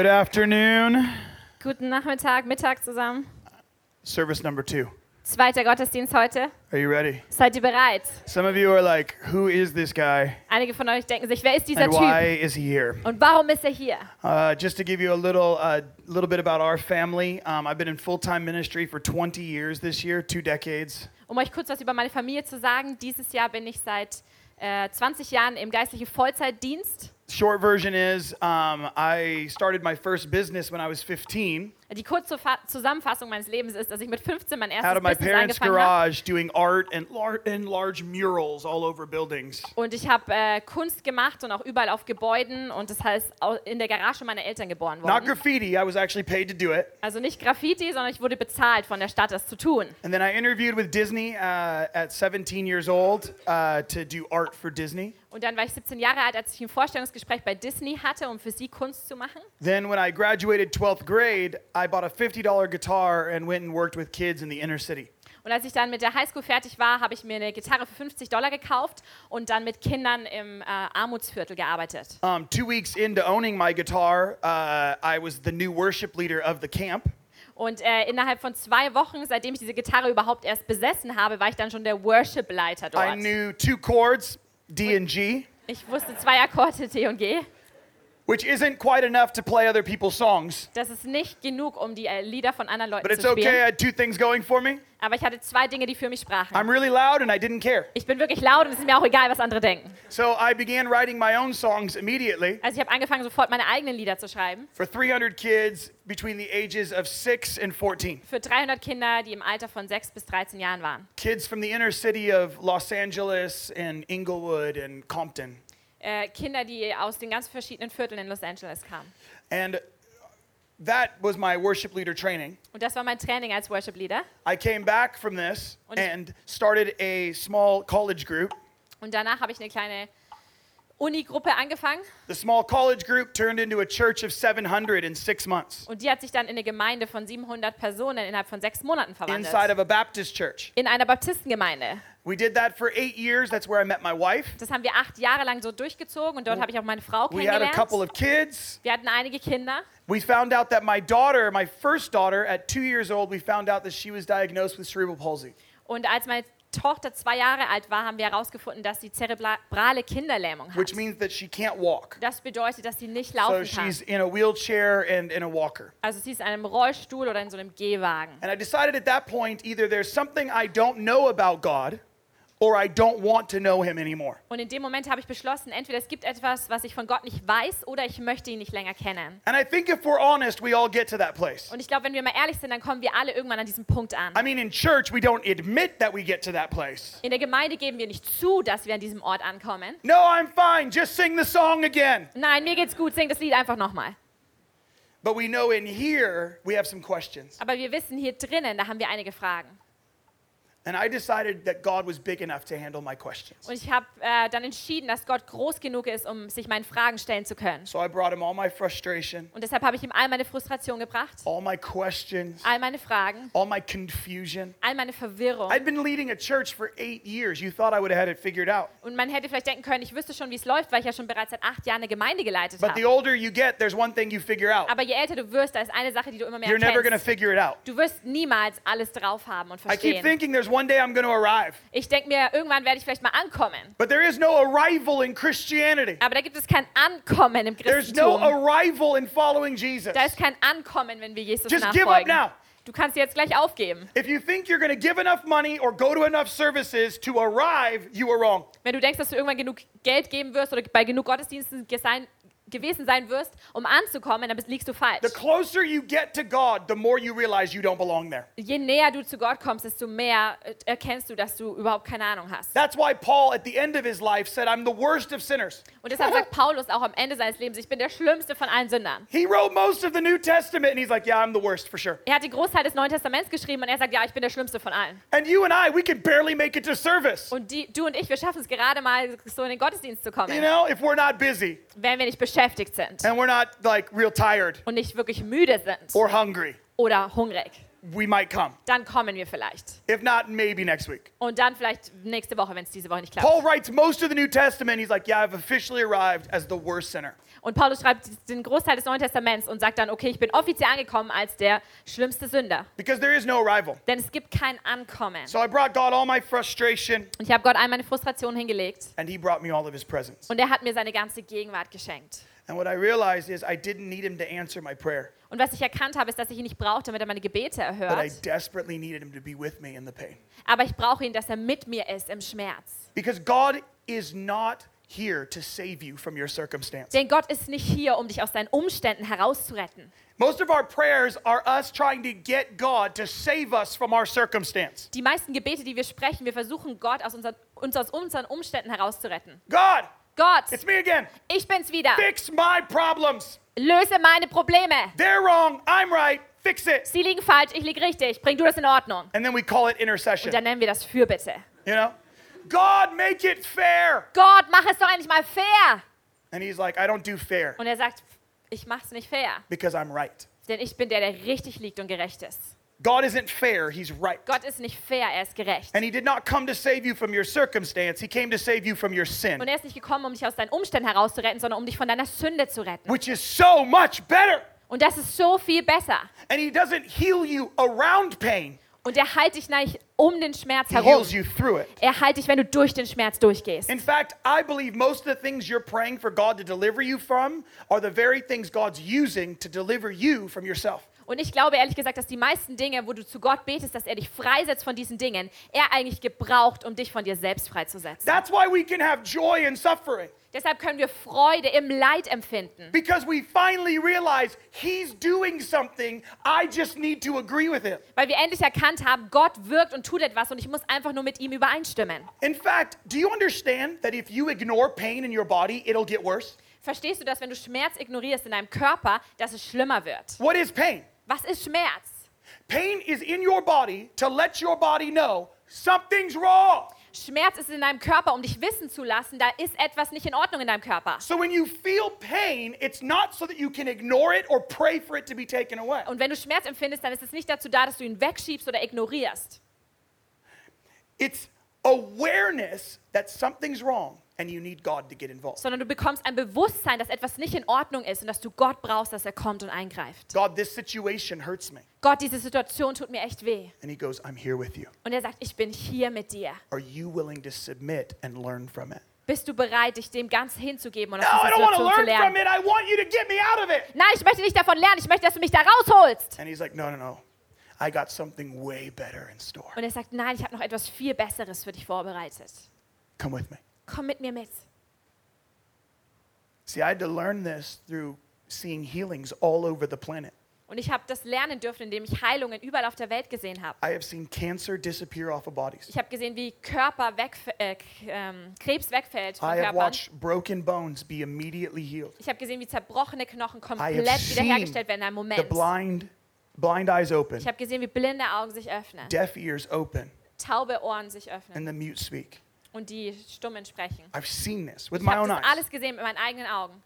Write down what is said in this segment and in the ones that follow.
Good afternoon. Guten Nachmittag, Mittag zusammen. Service number two. Zweiter Gottesdienst heute. Are you ready? Seid ihr bereit? Some of you are like, who is this guy? Einige von euch denken sich, wer ist dieser And Typ? why is he here? Und warum ist er hier? Uh, just to give you a little, uh, little bit about our family, um, I've been in full-time ministry for 20 years this year, two decades. Um euch kurz was über meine Familie zu sagen, dieses Jahr bin ich seit äh, 20 Jahren im geistlichen Vollzeitdienst. Short version is, um, I started my first business when I was 15 Die kurze Fa Zusammenfassung meines Lebens ist, dass ich mit 15 mein erstes out of my Business parents' angefangen habe. garage doing art and, lar- and large murals all over buildings. Und ich habe äh, Kunst gemacht und auch überall auf Gebäuden und das heißt in der Garage meiner Eltern geboren Not worden. graffiti, I was actually paid to do it. Also nicht Graffiti, sondern ich wurde bezahlt von der Stadt, das zu tun. And then I interviewed with Disney uh, at 17 years old uh, to do art for Disney. Und dann war ich 17 Jahre alt, als ich ein Vorstellungsgespräch bei Disney hatte, um für sie Kunst zu machen. Then, when I graduated 12th grade, I bought a $50 guitar and went and worked with kids in the inner city. Und als ich dann mit der Highschool fertig war, habe ich mir eine Gitarre für 50 Dollar gekauft und dann mit Kindern im äh, Armutsviertel gearbeitet. Um, two weeks into owning my guitar, uh, I was the new worship leader of the camp. Und äh, innerhalb von zwei Wochen, seitdem ich diese Gitarre überhaupt erst besessen habe, war ich dann schon der Worship-Leiter I dort. knew two chords, D and G, Ich wusste zwei Akkorde, D und G. which isn't quite enough to play other people's songs. Das ist nicht genug, um die äh, Lieder von anderen Leuten But it's zu okay, I spielen. had two things going for me. Aber ich hatte zwei Dinge, die für mich sprachen. I'm really loud and I didn't care. Ich bin wirklich laut und es ist mir auch egal, was andere denken. So I began writing my own songs immediately Also ich habe angefangen, sofort meine eigenen Lieder zu schreiben. for 300 kids between the ages of 6 and 14. Für 300 Kinder, die im Alter von 6 bis 13 Jahren waren. Kids from the inner city of Los Angeles and Inglewood and Compton. Äh, Kinder, die aus den ganz verschiedenen Vierteln in Los Angeles kamen. And that was my worship leader training. Und das war mein Training als Worship Leader. I came back from this Und ich- and started a small college group. Und danach habe ich eine kleine Uni-Gruppe angefangen. The small college group turned into a church of 700 in six months Und die hat sich dann in eine Gemeinde von 700 Personen innerhalb von sechs Monaten inside verwandelt. of a Baptist church. In einer Baptistengemeinde. We did that for eight years. That's where I met my wife. Das haben wir acht Jahre lang so durchgezogen und dort habe ich auch meine Frau We had a couple kennengelernt. of kids. Wir hatten einige Kinder. We found out that my daughter, my first daughter, at two years old, we found out that she was diagnosed with cerebral palsy. Und als meine Tochter zwei Jahre alt war, haben wir herausgefunden, dass sie zerebrale Kinderlähmung which hat. means that she can't walk. Das bedeutet, dass sie nicht So laufen kann. she's in a wheelchair and in a walker. Also sie ist in einem Rollstuhl oder in so einem Gehwagen. And I decided at that point either there's something I don't know about God or I don't want to know him anymore. Und in dem Moment habe ich beschlossen, entweder es gibt etwas, was ich von Gott nicht weiß, oder ich möchte ihn nicht länger kennen. And I think if we're honest, we all get to that place. Und ich glaube, wenn wir mal ehrlich sind, dann kommen wir alle irgendwann an diesem Punkt an. I mean, in church, we don't admit that we get to that place. In der Gemeinde geben wir nicht zu, dass wir an diesem Ort ankommen. No, I'm fine. Just sing the song again. Nein, mir geht's gut, sing das Lied einfach nochmal. But we know in here, we have some questions. Aber wir wissen, hier drinnen, da haben wir einige Fragen. And I decided that God was big enough to handle my questions. Und ich habe äh, dann entschieden, dass Gott groß genug ist, um sich meinen Fragen stellen zu können. So I brought him all my frustration, Und deshalb habe ich ihm all meine Frustration gebracht, all my questions, all meine Fragen, all my confusion. all meine Verwirrung. I'd been leading a church for eight years. You thought I would have had it figured out. Und man hätte vielleicht denken können, ich wüsste schon, wie es läuft, weil ich ja schon bereits seit acht Jahren eine Gemeinde geleitet But the habe. older you get, there's one thing you figure out. Aber je älter du wirst, da ist eine Sache, die du immer mehr You're never going to erkennst. figure it out. Du wirst niemals alles drauf haben und I keep verstehen. thinking there's one day I'm going to arrive. Ich denke mir, irgendwann werde ich vielleicht mal ankommen. But there is no arrival in Christianity. Aber da gibt es kein Ankommen im There's no Christentum. arrival in following Jesus. Da ist kein Ankommen, wenn wir Jesus Just give up nachfolgen. now. Du kannst jetzt gleich aufgeben. If you think you're going to give enough money or go to enough services to arrive, you are wrong. Wenn du denkst, dass du irgendwann genug Geld geben wirst oder bei genug Gottesdiensten gesein, gewesen sein wirst, um anzukommen, dann bist, liegst du falsch. The closer you get to God, the more you realize you don't belong there. Je näher du zu Gott kommst, desto mehr äh, erkennst du, dass du überhaupt keine Ahnung hast. That's why Paul, at the end of his life, said, I'm the worst of sinners. Und deshalb sagt Paulus auch am Ende seines Lebens, ich bin der schlimmste von allen Sündern. He wrote most of the New Testament, and he's like, Yeah, I'm the worst for sure. Er hat den Großteil des Neuen Testaments geschrieben und er sagt, ja, ich bin der schlimmste von allen. And you and I, we can barely make it to service. Und die, du und ich, wir schaffen es gerade mal, so in den Gottesdienst zu kommen, You know, if we're not busy wenn wir nicht beschäftigt sind and we're not like real tired und nicht wirklich müde sind or hungry. oder hungrig. We might come. dann kommen wir vielleicht. If not, maybe next week. Und dann vielleicht nächste Woche, wenn es diese Woche nicht klappt. Paul writes most of the New Testament. He's like, yeah, I've officially arrived as the worst sinner. Und Paulus schreibt den Großteil des Neuen Testaments und sagt dann, okay, ich bin offiziell angekommen als der schlimmste Sünder. Because there is no arrival. Denn es gibt kein Ankommen. So I brought God all my frustration, Und ich habe Gott all meine Frustration hingelegt and he brought me all of his presents. und er hat mir seine ganze Gegenwart geschenkt. And what I realized is I didn't need him to answer my prayer, Und was ich erkannt habe, ist, dass ich ihn nicht brauchte, damit er meine Gebete but I erhört. desperately needed him to be with me in the pain. Aber ich brauche ihn, dass er mit mir ist im Schmerz. Because God is not here to save you from your circumstance. Denn Gott ist nicht hier, um dich aus deinen Umständen herauszuretten. Most of our prayers are us trying to get God to save us from our circumstance. Die meisten Gebete, die wir sprechen, wir versuchen Gott aus unseren, uns aus unseren Umständen herauszuretten. God, Gott, it's me again. ich bin's wieder. Fix my problems. Löse meine Probleme. They're wrong. I'm right. Fix it. Sie liegen falsch, ich liege richtig. Bring du das in Ordnung. And then we call it Und intercession. dann nennen wir das Fürbitte. You know? God, make it fair. Gott, mach es doch endlich mal fair. And he's like, I don't do fair Und er sagt, ich mach's nicht fair. because I'm right. Denn ich bin der, der richtig liegt und gerecht ist. God isn't fair, he's right. Gott ist nicht fair, er ist gerecht. And he did not come to save you from your circumstance, he came to save you from your sin, Und er ist nicht gekommen, um dich aus deinen Umständen herauszuretten, sondern um dich von deiner Sünde zu retten. which is so much better. Und das ist so viel besser. And he doesn't heal you around pain, Und er heilt dich nicht um den Schmerz herum. heals you through it. Er heilt dich, wenn du durch den Schmerz durchgehst. In fact, I believe most of the things you're praying for God to deliver you from are the very things God's using to deliver you from yourself. Und ich glaube ehrlich gesagt, dass die meisten Dinge, wo du zu Gott betest, dass er dich freisetzt von diesen Dingen, er eigentlich gebraucht, um dich von dir selbst freizusetzen. That's why we can have joy in suffering. Deshalb können wir Freude im Leid empfinden. Because we finally realize He's doing something, I just need to agree with Him. Weil wir endlich erkannt haben, Gott wirkt und tut etwas und ich muss einfach nur mit ihm übereinstimmen. In fact, do you understand that if you ignore pain in your body, it'll get worse? Verstehst du, dass wenn du Schmerz ignorierst in deinem Körper, dass es schlimmer wird? What is pain? Was ist Schmerz? Pain is in your body to let your body know something's wrong. Schmerz ist in deinem Körper, um dich wissen zu lassen, da ist etwas nicht in Ordnung in deinem Körper. So when you feel pain, it's not so that you can ignore it or pray for it to be taken away. Und wenn du Schmerz empfindest, dann ist es nicht dazu da, dass du ihn wegschiebst oder ignorierst. It's awareness that something's wrong and you need God to get involved. sondern du bekommst ein Bewusstsein, dass etwas nicht in Ordnung ist und dass du Gott brauchst, dass er kommt und eingreift. God, this situation hurts me. Gott, diese Situation tut mir echt weh. And He goes, I'm here with you. Und er sagt, ich bin hier mit dir. Are you willing to submit and learn from it? Bist du bereit, dich dem ganz hinzugeben und No, aus I dieser Situation zu lernen? Nein, ich möchte nicht davon lernen. Ich möchte, dass du mich da rausholst. And He's like, No, no, no. I got something way better in store. Und er sagt, nein, ich habe noch etwas viel Besseres für dich vorbereitet. Come with me. Komm mit mir mit. See, I had to learn this through seeing healings all over the planet. Und ich habe das lernen dürfen, indem ich Heilungen überall auf der Welt gesehen habe. I have seen cancer disappear off of bodies. Ich habe gesehen, wie Körper wegf- äh, ähm, Krebs wegfällt von I have Körpern. watched broken bones be immediately healed. Ich habe gesehen, wie zerbrochene Knochen I komplett have seen wiederhergestellt werden in einem the Moment. blind, blind eyes open, Ich habe gesehen, wie blinde Augen sich öffnen, deaf ears open, taube Ohren sich öffnen and the mute speak. Und die Stummen sprechen. I've seen this with Ich my habe own das eyes, alles gesehen mit meinen eigenen Augen.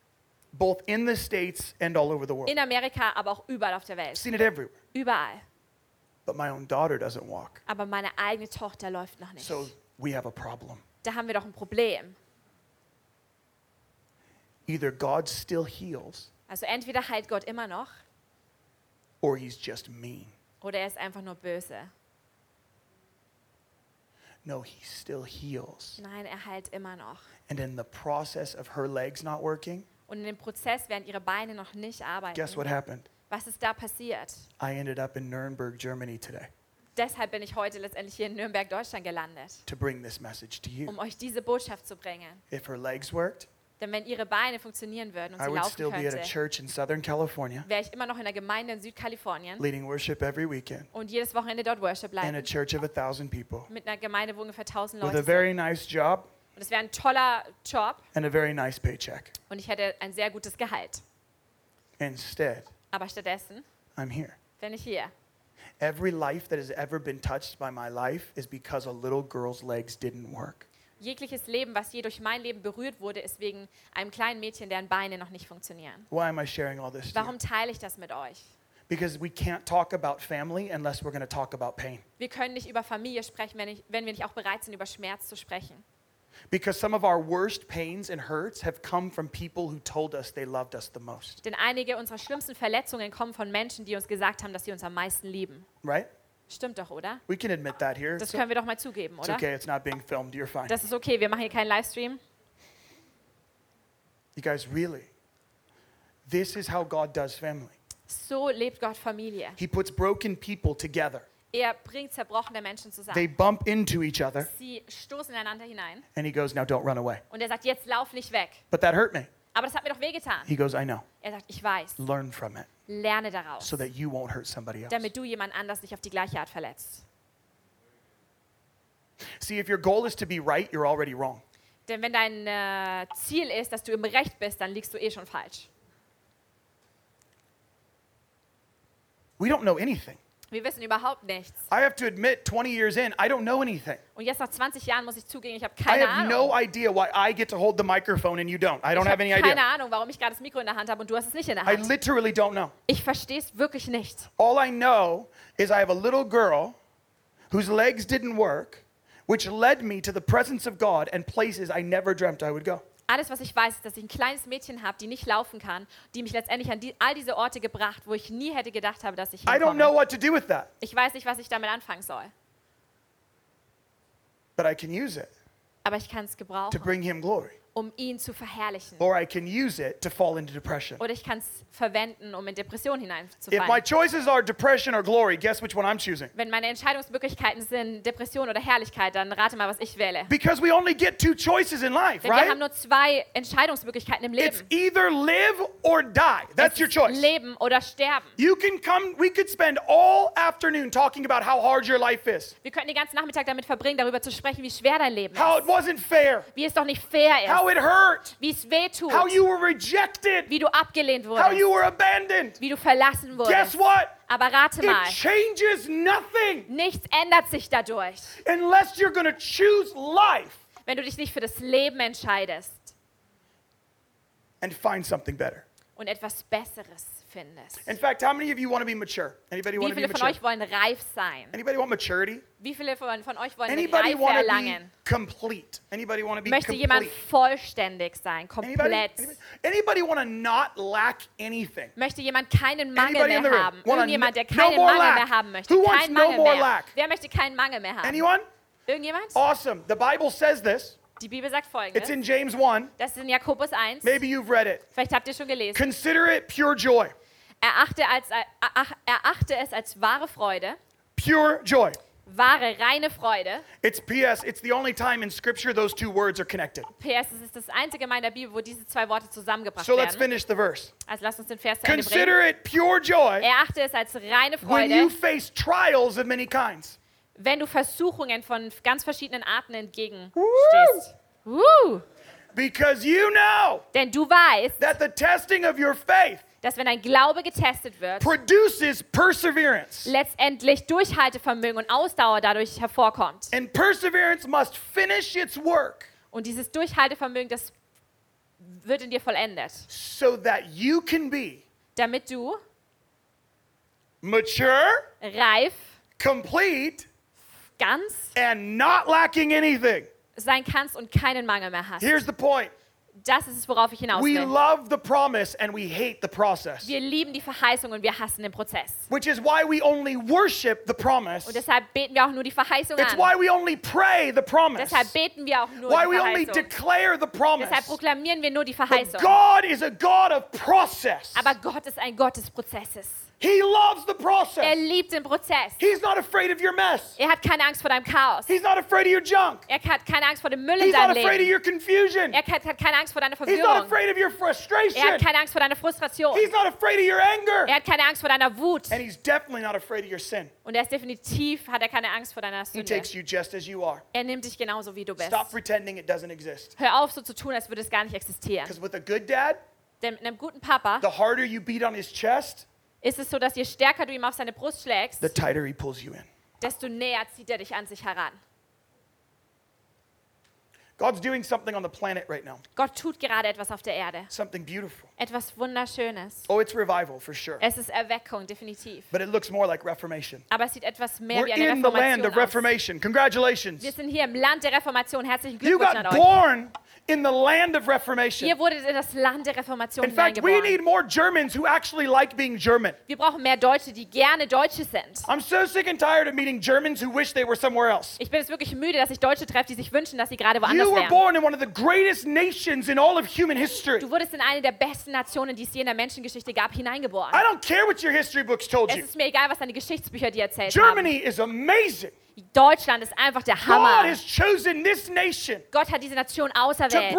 both in the States and all over the world. In Amerika, aber auch überall auf der I've Welt. seen it everywhere. Überall. But my own daughter doesn't walk. Aber meine eigene Tochter läuft noch nicht. So we have a problem. Da haben wir doch ein Problem. Either God still heals Also entweder heilt Gott immer noch or he's just mean. oder er ist einfach nur böse. No, he still heals. Nein, er heilt immer noch. And in the process of her legs not working, Und in dem Prozess, während ihre Beine noch nicht arbeiten, guess what happened? was ist da passiert? I ended up in Nuremberg, Germany today Deshalb bin ich heute letztendlich hier in Nürnberg, Deutschland gelandet, to bring this message to you. um euch diese Botschaft zu bringen. If her legs worked, Denn wenn ihre Beine funktionieren würden und I sie would laufen still be at a könnte, church in Southern California, wäre ich immer noch in der Gemeinde in Südkalifornien leading worship every weekend und jedes Wochenende dort Worship in a leiten. church of a thousand people Mit einer Gemeinde, wo ungefähr 1000 with Leute sind. very nice job Und es wäre ein toller Job and a very nice paycheck. und ich hätte ein sehr gutes Gehalt. Instead, Aber stattdessen I'm here. bin ich hier. Every life that has ever been touched by my life is because a little girl's legs didn't work. Jegliches Leben, was je durch mein Leben berührt wurde, ist wegen einem kleinen Mädchen, deren Beine noch nicht funktionieren. Why am I sharing all this? to you? Warum teile ich das mit euch? Because we can't talk about family unless we're going to talk about pain. Wir können nicht über Familie sprechen, wenn, ich, wenn wir nicht auch bereit sind, über Schmerz zu sprechen. Because some of our worst pains and hurts have come from people who told us they loved us the most. Denn einige unserer schlimmsten Verletzungen kommen von Menschen, die uns gesagt haben, dass sie uns am meisten lieben. Right? Stimmt doch, oder? We can admit that here. Das können wir doch mal zugeben, it's oder? okay. It's not being filmed. You're fine. Das ist okay, wir machen hier keinen Livestream. You guys, really? This is how God does family. So lebt Gott Familie. He puts broken people together. Er bringt zerbrochene Menschen They zusammen. bump into each other, Sie stoßen ineinander hinein and He goes, Now don't run away. und er sagt, jetzt lauf nicht weg. But that hurt me. Aber das hat mir doch wehgetan. He goes, I know. Er sagt, ich weiß, Learn from it lerne daraus, so that you won't hurt somebody else. damit du jemand anders nicht auf die gleiche Art verletzt. See, if your goal is to be right, you're already wrong. Denn wenn dein äh, Ziel ist, dass du im Recht bist, dann liegst du eh schon falsch. We don't know anything. Wir wissen überhaupt nichts. I have to admit, 20 years in, I don't know anything. Und jetzt nach 20 Jahren muss ich zugeben, ich habe I keine have Ahnung. no idea why I get to hold the microphone and you don't. I don't ich have any keine idea. Ahnung, warum ich gerade das Mikro in der Hand habe und du hast es nicht in der I Hand. literally don't know. Ich verstehe es wirklich nicht. All I know is I have a little girl whose legs didn't work, which led me to the presence of God and places I never dreamt I would go. Alles, was ich weiß, ist, dass ich ein kleines Mädchen habe, die nicht laufen kann, die mich letztendlich an die, all diese Orte gebracht, wo ich nie hätte gedacht habe, dass ich I don't know hinkomme. what to do with that, Ich weiß nicht, was ich damit anfangen soll, but I can use it aber ich kann es to gebrauchen, bring Him glory, um ihn zu verherrlichen. or I can use it to fall into depression. Oder ich kann es verwenden, um in Depression If my hineinzufallen. choices are depression or glory, guess which one I'm choosing? Wenn meine Entscheidungsmöglichkeiten sind Depression oder Herrlichkeit, dann rate mal, was ich wähle. Because we only get two choices in life, Denn wir haben right? nur zwei Entscheidungsmöglichkeiten im It's Leben. either live or die. That's Es your ist choice. Leben oder sterben. You can come, we could spend all afternoon talking about how hard your life is, Wir könnten den ganzen Nachmittag damit verbringen, darüber zu sprechen, wie schwer dein Leben how it ist. wasn't fair, Wie es doch nicht fair how ist. it hurt, Wie es weh tut. how you were rejected, Wie du abgelehnt how you wurdest. were abandoned. Wie du verlassen Guess wurdest. what? Aber rate mal, It changes nothing nichts ändert sich dadurch, unless you're going to choose life wenn du dich nicht für das Leben entscheidest and find something better. und etwas Besseres findest. In fact, how many of you want to be mature? Anybody Wie want to be viele von mature? euch wollen reif sein? Anybody want maturity? Wie viele von, von euch wollen Anybody Reife want to be erlangen? complete? Anybody want to be Möchte jemand complete? vollständig sein, Anybody? komplett? Anybody, anybody want to not lack anything? Möchte jemand keinen Mangel Anybody in the mehr room haben? wanna Irgendjemand, der no keinen more Mangel lack? mehr haben möchte? Who wants Kein no Mangel more mehr. lack? Wer möchte keinen Mangel mehr haben? Anyone? Irgendjemand? Awesome. The Bible says this. Die Bibel sagt It's folgendes. in James 1. Das ist in Jakobus 1. Maybe you've read it. Vielleicht habt ihr schon gelesen. Consider it pure joy. Erachte, als, ach- erachte es als wahre Freude, Pure joy. wahre, reine Freude. It's PS. It's the only time in Scripture those two words are connected. PS, es ist das einzige Mal in der Bibel, wo diese zwei Worte zusammengebracht So let's werden. finish the verse. Also lasst uns den Vers Ende bringen. Consider it pure joy Erachte es als reine when you Freude, face trials of many kinds. wenn du Versuchungen von ganz verschiedenen Arten entgegenstehst. Woo! Woo! Because you know Denn du weißt, that the testing of your faith dass wenn dein Glaube getestet wird, produces perseverance. letztendlich Durchhaltevermögen und Ausdauer dadurch hervorkommt. And perseverance must finish its work Und dieses Durchhaltevermögen, das wird in dir vollendet, so that you can be damit du mature, reif, complete, ganz and not lacking anything. sein kannst und keinen Mangel mehr hast. Here's the point Das ist es, worauf ich hinaus we will. love the promise and we hate the process, Wir lieben die Verheißung und wir hassen den Prozess. which is why we only worship the promise. Und deshalb beten wir auch nur die Verheißung It's an. why we only pray the promise. Deshalb beten wir auch nur Why die we only Verheißung. declare the promise. Deshalb proklamieren wir nur die But Verheißung. God is a God of process. Aber Gott ist ein Gott des Prozesses. He loves the process. Er liebt den Prozess. He's not afraid of your mess. Er hat keine Angst vor deinem Chaos. He's not afraid of your junk. Er hat keine Angst vor dem Müll in He's not afraid of your confusion. Er hat hat keine Angst vor deiner Verwirrung. He's not afraid of your frustration. Er hat keine Angst vor deiner Frustration. He's not afraid of your anger. Er hat keine Angst vor deiner Wut. And he's definitely not afraid of your sin. Und er ist definitiv, hat er keine Angst vor deiner Sünde. He takes you just as you are. Er nimmt dich genauso, wie du bist. Stop pretending it doesn't exist. Hör auf, so zu tun, als würde es gar nicht existieren. Because with a good dad, Denn mit einem guten Papa the harder you beat on his chest, ist es so, dass je stärker du ihm auf seine Brust schlägst, the tighter he pulls you in. desto näher zieht er dich an sich heran. God's doing something on the planet right now, Gott tut gerade etwas auf der Erde. something beautiful. Etwas Wunderschönes. Oh, it's revival for sure. Es ist Erweckung, definitiv. But it looks more like reformation. Aber es sieht etwas mehr We're wie eine in the land Reformation of aus. reformation. Congratulations. Wir sind hier im Land der Reformation. Herzlichen You Glückwunsch an got euch. born in the land of reformation. Ihr wurdet in das Land der Reformation In fact, we need more Germans who actually like being German. Wir brauchen mehr Deutsche, die gerne Deutsche sind. I'm so sick and tired of meeting Germans who wish they were somewhere else. Ich bin jetzt wirklich müde, dass ich Deutsche treffe, die sich wünschen, dass sie gerade woanders You were wären. born in one of the greatest nations in all of human history. Du wurdest in eine der besten Nationen, die es je in der Menschengeschichte gab, hineingeboren. I don't care what your history books told Es you. ist mir egal, was deine Geschichtsbücher dir erzählt haben. Germany is amazing. Deutschland ist einfach der Hammer. Gott hat diese Nation auserwählt,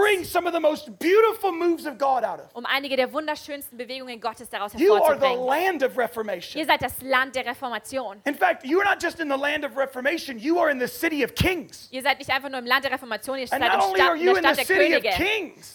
um einige der wunderschönsten Bewegungen Gottes daraus You are hervorzubringen. Ihr seid das Land der Reformation. In fact, you're not just in the land of reformation, you are in the city of kings. Ihr seid nicht einfach nur im Land der Reformation, ihr seid im Stadt, are in you der Stadt der Könige.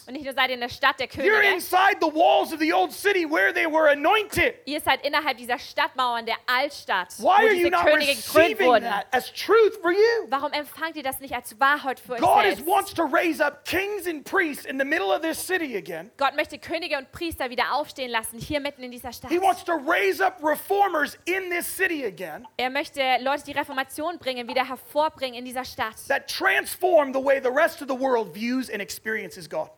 Und nicht nur seid ihr in der Stadt der you're Könige, inside the walls of the old city where they were anointed. ihr seid innerhalb dieser Stadtmauern der Altstadt, Why wo are you diese Könige gekrönt wurden. that as truth for you? Warum empfangt ihr das nicht als Wahrheit für euch God is, selbst? wants to raise up kings and priests in the middle of this city again. Gott möchte Könige und Priester wieder aufstehen lassen, hier mitten in dieser Stadt. He wants to raise up reformers in this city again Er möchte Leute, die Reformation bringen, wieder hervorbringen in dieser Stadt. that transform the way the rest of the world views and experiences God.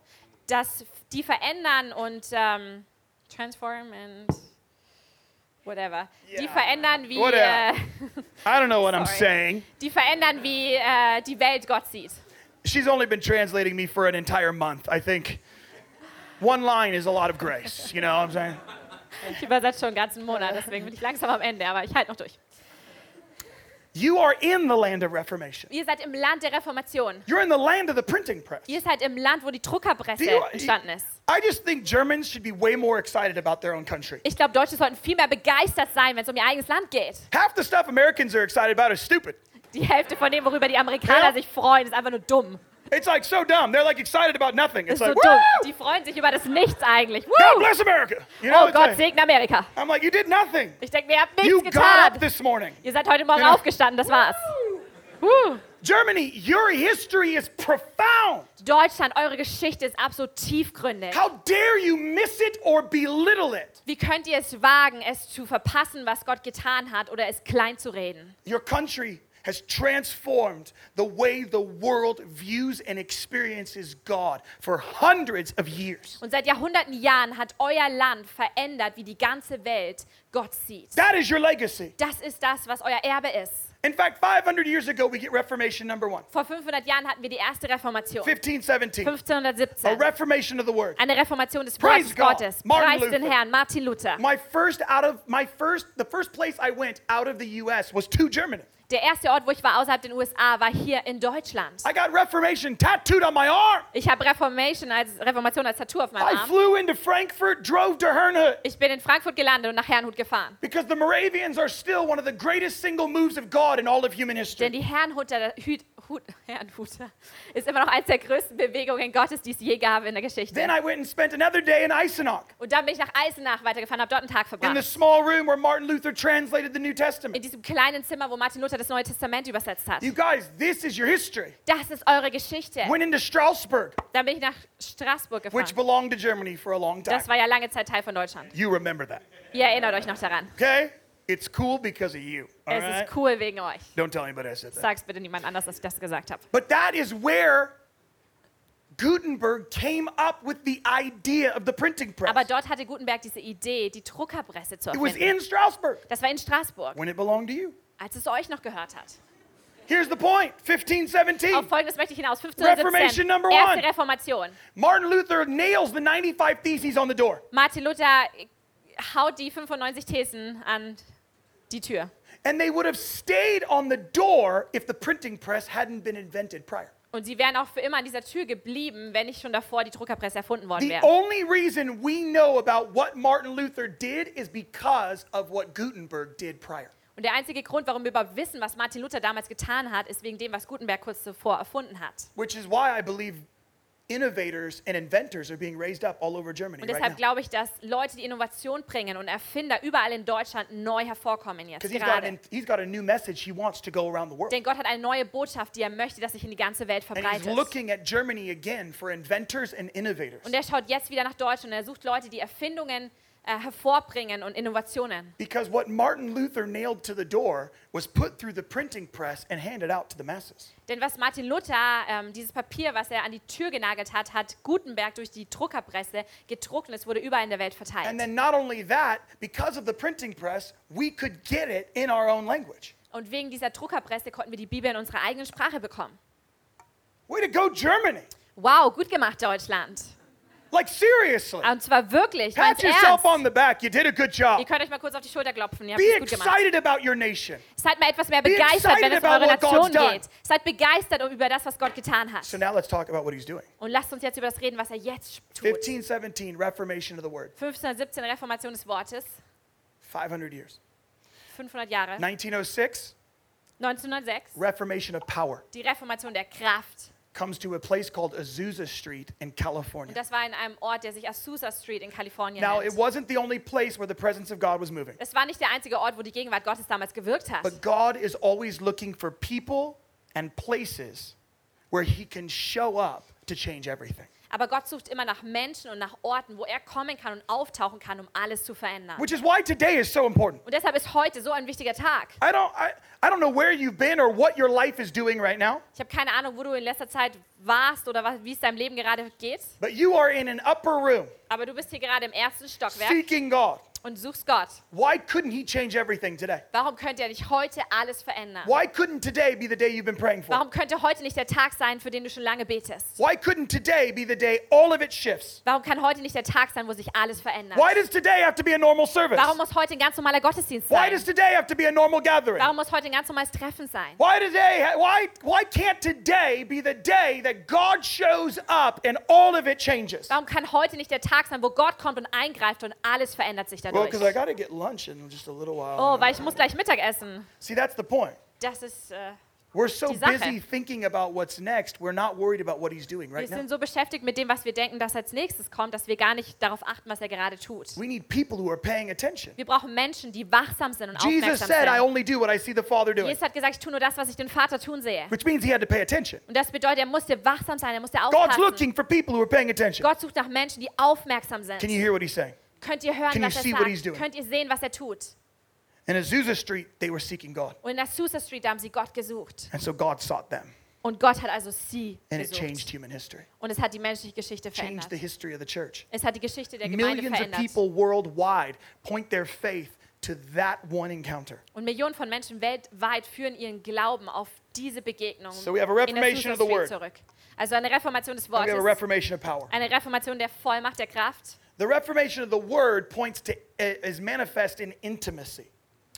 Dass die verändern und ähm, transform and whatever. Die Yeah. verändern, wie, Whatever. äh, I don't know what I'm Sorry. saying. die verändern, wie äh, die Welt Gott sieht. She's only been translating me for an entire month. I think one line is a lot of grace. You know what I'm saying? Ich übersetze schon einen ganzen Monat, deswegen bin ich langsam am Ende, aber ich halte noch durch. You are in the land of reformation. Ihr seid im Land der Reformation. You're in the land of the printing press. Ihr seid im Land, wo die Druckerpresse you- entstanden ist. I just think Germans should be way more excited about their own country. Ich glaube, Deutsche sollten viel mehr begeistert sein, wenn es um ihr eigenes Land geht. Half the stuff Americans are excited about is stupid. Die Hälfte von dem, worüber die Amerikaner Ja. sich freuen, ist einfach nur dumm. It's like so dumb. They're like excited about nothing. It's Ist so like, dumm. woo! Die freuen sich über das Nichts eigentlich. God Woo! bless America. You know, Oh Gott like- segne Amerika. I'm like, you did nothing. Ich denke, ihr habt You nichts got up getan. this morning. Ihr seid heute Morgen Genau. aufgestanden, das war's. Woo. Germany, your history is profound. Deutschland, eure Geschichte ist absolut tiefgründig. How dare you miss it or belittle it? Wie könnt ihr es wagen, es zu verpassen, was Gott getan hat, oder es klein zu reden? Your country has transformed the way the world views and experiences God for hundreds of years. Und seit Jahrhunderten Jahren hat euer Land verändert, wie die ganze Welt Gott sieht. That is your legacy. Das ist das, was euer Erbe ist. In fact, 500 years ago, we get Reformation number one, Vor 500 Jahren hatten wir die erste Reformation. 1517, 1517. a reformation of the word. Eine Reformation des Praise Wortes God. Gottes. Martin Preis den Herrn, Martin Luther. My first out of my first, the first place I went out of the U.S. was to Germany. Der erste Ort, wo ich war außerhalb den USA, war hier in Deutschland. I got Reformation tattooed on my arm. Ich habe Reformation als Reformation als Tattoo auf meinem I Arm. flew into Frankfurt, drove to Herrnhut. Ich bin in Frankfurt gelandet und nach Herrnhut gefahren. Because the Moravians are still one of the greatest single moves of God in all of human Denn history. die Herrnhuter, Hut, Herrnhuter ist immer noch eines der größten Bewegungen Gottes, die es je gab in der Geschichte. Then I went and spent another day in Eisenach, Und dann bin ich nach Eisenach weitergefahren, habe dort einen Tag in the verbracht. small room where Martin Luther translated the New In Testament. diesem kleinen Zimmer, wo Martin Luther das Neue Testament übersetzt hat. You guys, this is your history. Das ist eure Geschichte. Went into Strasbourg, Dann bin ich nach Straßburg which gefahren. belonged to Germany for a long time. Das war ja lange Zeit Teil von Deutschland. You remember that, Ihr erinnert euch noch daran. okay? It's cool because of you. All Es right? ist cool wegen euch. Don't tell anybody I said that. Sag's bitte niemand anders, dass ich das gesagt habe. But that is where Gutenberg came up with the idea of the printing press. Aber dort hatte Gutenberg diese Idee, die Druckerpresse zu It was in Strasbourg Das war in Straßburg, when it belonged to you. als es euch noch gehört hat. Here's the point. point 1517. Auf folgendes möchte ich hinaus. Reformation 1517. number Erste one. Reformation. Martin Luther nails the 95 Theses on the door. Martin Luther haut die 95 Thesen an die Tür. And they would have stayed on the door if the printing press hadn't been invented prior. Und sie wären auch für immer an dieser Tür geblieben, wenn nicht schon davor die Druckerpresse erfunden worden The wäre. only reason we know about what Martin Luther did is because of what Gutenberg did prior. Und der einzige Grund, warum wir überhaupt wissen, was Martin Luther damals getan hat, ist wegen dem, was Gutenberg kurz zuvor erfunden hat. Which is why I believe innovators and inventors are being raised up all over Germany Und right deshalb now. glaube ich, dass Leute, die Innovation bringen und Erfinder überall in Deutschland neu hervorkommen jetzt Because he's got, gerade. an, he's got a new message he wants to go around the world. Denn Gott hat eine neue Botschaft, die er möchte, dass sich in die ganze Welt And he's verbreitet. looking at Germany again for inventors and innovators. Und er schaut jetzt wieder nach Deutschland und er sucht Leute, die Erfindungen äh, hervorbringen und Innovationen. Because what Martin Luther nailed to the door was put through the printing press and handed out to the masses. Denn was Martin Luther, ähm, dieses Papier, was er an die Tür genagelt hat, hat Gutenberg durch die Druckerpresse gedruckt und es wurde überall in der Welt And verteilt. then not only that, because of the printing press, we could get it in our own language. Und wegen dieser Druckerpresse konnten wir die Bibel in unserer eigenen Sprache bekommen. Way to go, Germany! Wow, gut gemacht, Deutschland. Like seriously. Und zwar wirklich, Pat yourself on ernst. the back. You did a good Ihr job. könnt euch mal kurz auf die Schulter klopfen. Ihr habt Be es gut gemacht. excited about your nation. Seid mal etwas mehr Be begeistert, wenn es um eure Nation geht. Seid begeistert über das, was Gott getan hat. So now let's talk about what he's doing. Und lasst uns jetzt über das reden, was er jetzt tut. 1517, Reformation of the Word. 1517 Reformation des Wortes, 500 years. 500 Jahre. 1906, 1906 Reformation of Power. die Reformation der Kraft. Comes to a place called Azusa Street in Und California. das war in einem Ort, der sich Azusa Street in Kalifornien Now, it nennt. wasn't the only place where the presence of God was moving. Es war nicht der einzige Ort, wo die Gegenwart Gottes damals gewirkt hat. But God is always looking for people and places where He can show up to change everything. Aber Gott sucht immer nach Menschen und nach Orten, wo er kommen kann und auftauchen kann, um alles zu verändern. Which is why today is so important. Und deshalb ist heute so ein wichtiger Tag. I don't, I, I don't know where you've been or what your life is doing right now, Ich habe keine Ahnung, wo du in letzter Zeit warst oder was, wie es deinem Leben gerade geht. but you are in an upper room Aber du bist hier gerade im ersten Stockwerk seeking God. Und suchst Gott. Why couldn't He change everything today? Warum könnte er nicht heute alles verändern? Why couldn't today be the day you've been praying for? Warum könnte heute nicht der Tag sein, für den du schon lange betest? Why couldn't today be the day all of it shifts? Warum kann heute nicht der Tag sein, wo sich alles verändert? Why does today have to be a normal service? Warum muss heute ein ganz normaler Gottesdienst Why sein? does today have to be a normal gathering? Warum muss heute ein ganz normales Treffen sein? Why today? Why why can't today be the day that God shows up and all of it changes? Warum kann heute nicht der Tag sein, wo Gott kommt und eingreift und alles verändert sich Well, because I got to get lunch in just a little while. Oh, weil ich muss gleich Mittag essen. See, that's the point. Das ist, äh, We're so Die Sache. busy thinking about what's next. We're not worried about what He's doing wir right now. sind so beschäftigt mit dem, was wir denken, dass als nächstes kommt, dass wir gar nicht darauf achten, was er gerade tut. We need people who are paying attention. Wir brauchen Menschen, die wachsam sind und Jesus aufmerksam said, "I sind. only do what I see the Father doing," Jesus hat gesagt, ich tue nur das, was ich den Vater tun sehe. which means He had to pay attention. Und das bedeutet, er musste wachsam sein, er musste God's aufpassen. looking for people who are paying attention. Gott sucht nach Menschen, die aufmerksam sind. Can you hear what He's saying? Könnt ihr hören, Can you was er see what he's doing? sagt? Könnt ihr sehen, was er tut? In Azusa Street, they were seeking God, Und in Susa Street da haben sie Gott gesucht. and so God sought them, Und Gott hat also sie and it changed gesucht. human history, Und es hat die menschliche Geschichte changed verändert. the history of the church. Es hat die Geschichte der Gemeinde Millions of verändert. people worldwide point their faith to that one encounter. Und Millionen von Menschen weltweit führen ihren Glauben auf diese Begegnung So we have a in der reformation of the Street word. zurück. Also eine Reformation des we have a Wortes, reformation of power. eine Reformation der Vollmacht der Kraft. The reformation of the word points to eh, is manifest in intimacy.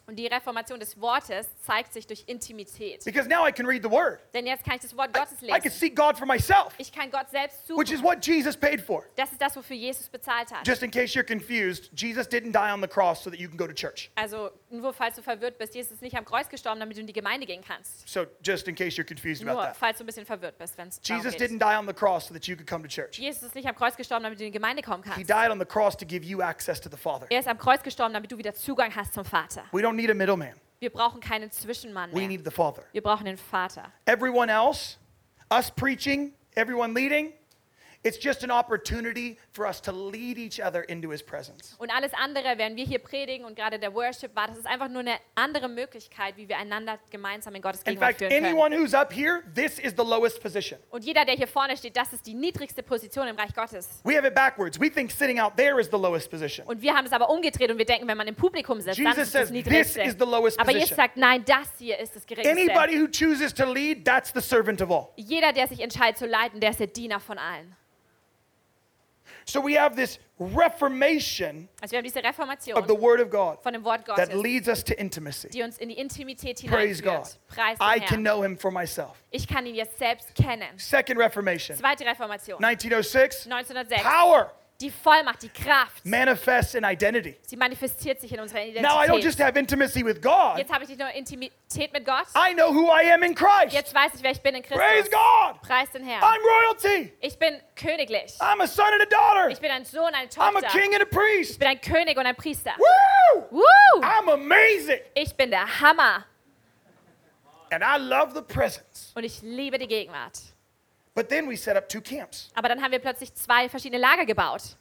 Und die Reformation des Wortes zeigt sich durch Intimität. Because now I can read the word. Denn jetzt kann ich das Wort Gottes I can lesen. seek God for myself, Ich kann Gott selbst which is suchen. what Jesus paid for. Das ist das, wofür Jesus bezahlt hat. Just in case you're confused, Jesus didn't die on the cross so that you can go to church. Also nur falls du verwirrt bist, Jesus ist nicht am Kreuz gestorben, damit du in die Gemeinde gehen kannst. So just in case you're confused about Nur that. falls du ein bisschen verwirrt bist, wenn es Jesus didn't die on the cross so that you could come to church. Jesus ist nicht am Kreuz gestorben, damit du in die Gemeinde kommen He kannst. died on the cross to give you access to the Father. Er ist am Kreuz gestorben, damit du wieder Zugang hast zum Vater. We don't need a middleman. Wir brauchen keinen Zwischenmann We mehr. need the Father. Wir brauchen den Vater. Everyone else, us preaching, everyone leading, it's just an opportunity for us to lead each other into his presence. Und alles andere, während wir hier predigen und gerade der Worship war, das ist einfach nur eine andere Möglichkeit, wie wir einander gemeinsam in Gottes In Gegenwart fact, führen können. anyone who's up here, this is the lowest position. Und jeder, der hier vorne steht, das ist die niedrigste Position im Reich Gottes. We have it backwards. We think sitting out there is the lowest position. Und wir haben es aber umgedreht und wir denken, wenn man im Publikum sitzt, dann Jesus ist es das says, "This Niedrigste. is the lowest Aber Jesus position." sagt, nein, das hier ist das Geringste. Anybody who chooses to lead, that's the servant of all. Jeder, der sich entscheidet zu leiten, der ist der Diener von allen. So we have this reformation Also wir haben diese Reformation of the Word of God von dem Wort that leads us to intimacy. die uns in die Intimität Praise God. Preis I can know him for myself. Ich kann ihn jetzt selbst kennen. Second Reformation, Zweite Reformation. 1906, 1906. power. Die Vollmacht, die Kraft, manifests in identity. sie manifestiert sich in unserer Now, I don't just Identität. have intimacy with God, Jetzt habe ich nicht nur Intimität mit Gott, I know who I am in Christ. jetzt weiß ich, wer ich bin in Praise Christus. God. Preis den Herrn. I'm royalty. Ich bin königlich. I'm a son and a daughter. Ich bin ein Sohn, eine I'm a Tochter. king and a Ich priest. bin ein König und ein Priester. Woo! Woo! I'm amazing. Ich bin der Hammer And I love the presence. und ich liebe die Gegenwart. But then we set up two camps Aber dann haben wir plötzlich zwei verschiedene Lager gebaut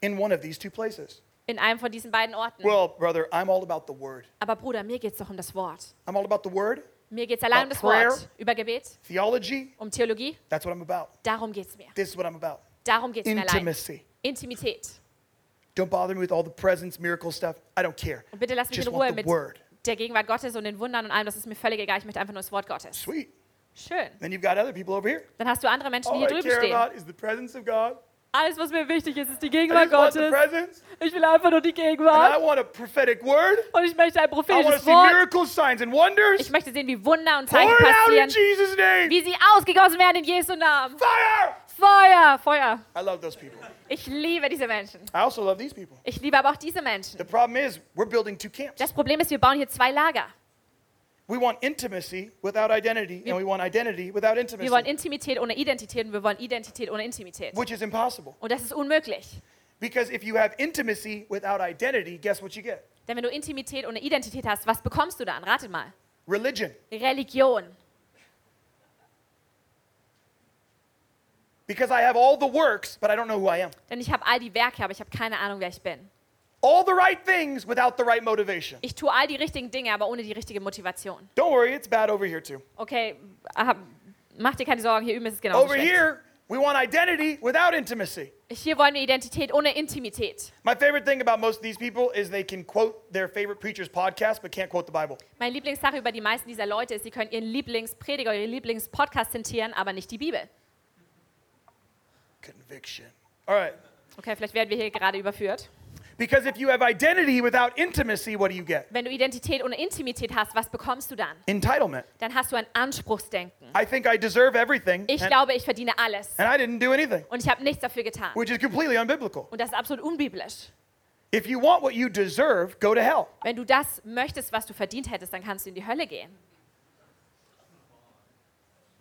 in one of these two places. in einem von diesen beiden Orten. Well, brother, I'm all about the word. Aber Bruder, mir geht es doch um das Wort. I'm all about the word, Mir geht es allein um About das prayer. Wort. Über Gebet, theology. um Theologie. That's what I'm about. Darum geht es mir. This is what I'm about. Darum geht es mir allein. Intimacy. Intimität. Don't bother me with all the presence, miracle stuff. I don't care. Und bitte lass mich Just in Ruhe want the mit word. der Gegenwart Gottes und den Wundern und allem. Das ist mir völlig egal. Ich möchte einfach nur das Wort Gottes. Sweet. Schön. Then you've got other people over here. Dann hast du andere Menschen, die All hier I drüben care stehen. about is the presence of God. Alles, was mir wichtig ist, ist die I Gegenwart just want the Gottes. presence. Ich will einfach nur die And I Gegenwart. want a prophetic word. Und ich möchte ein I want to prophetisches see Wort. miracles, signs, and wonders. Ich möchte sehen, wie Wunder und Pour Zeichen it out in passieren. Jesus' name. Wie sie ausgegossen werden in Jesu Namen. Fire! Feuer, Feuer. I love those people. Ich liebe diese Menschen. I also love these people. Ich liebe aber auch diese Menschen. The problem is, we're building two camps. Das Problem ist, wir bauen hier zwei Lager. We want intimacy without identity, and we want identity without Wir wollen intimacy, Intimität ohne Identität und wir wollen Identität ohne Intimität. which is impossible. Und das ist unmöglich. Because if you have intimacy without identity, guess what you get? Denn wenn du Intimität ohne Identität hast, was bekommst du dann? Ratet mal. Religion. Religion. Because I have all the works, but I don't know who I am. Denn ich habe all die Werke, aber ich habe keine Ahnung, wer ich bin. All the right things without the right motivation. Ich tue all die richtigen Dinge, aber ohne die richtige Motivation. Don't worry, it's bad over here too. Okay, aha, mach dir keine Sorgen, hier üben ist es genauso Over schlecht. here, we want identity without intimacy. Hier wollen wir Identität ohne Intimität. My favorite thing about most of these people is they can quote their favorite preacher's podcast, but can't quote the Bible. Meine Lieblingssache über die meisten dieser Leute ist, sie können ihren Lieblingsprediger, ihren Lieblingspodcast zitieren, aber nicht die Bibel. Conviction. All right. Okay, vielleicht werden wir hier gerade überführt. Because if you have identity without intimacy, what do you get? Wenn du Identität ohne Intimität hast, was bekommst du dann? Entitlement. Dann hast du ein Anspruchsdenken. I think I deserve everything, Ich and, glaube, ich verdiene alles. and I didn't do anything, Und ich habe nichts dafür getan. which is completely unbiblical. Und das ist absolut unbiblisch. If you want what you deserve, go to hell. Wenn du das möchtest, was du verdient hättest, dann kannst du in die Hölle gehen.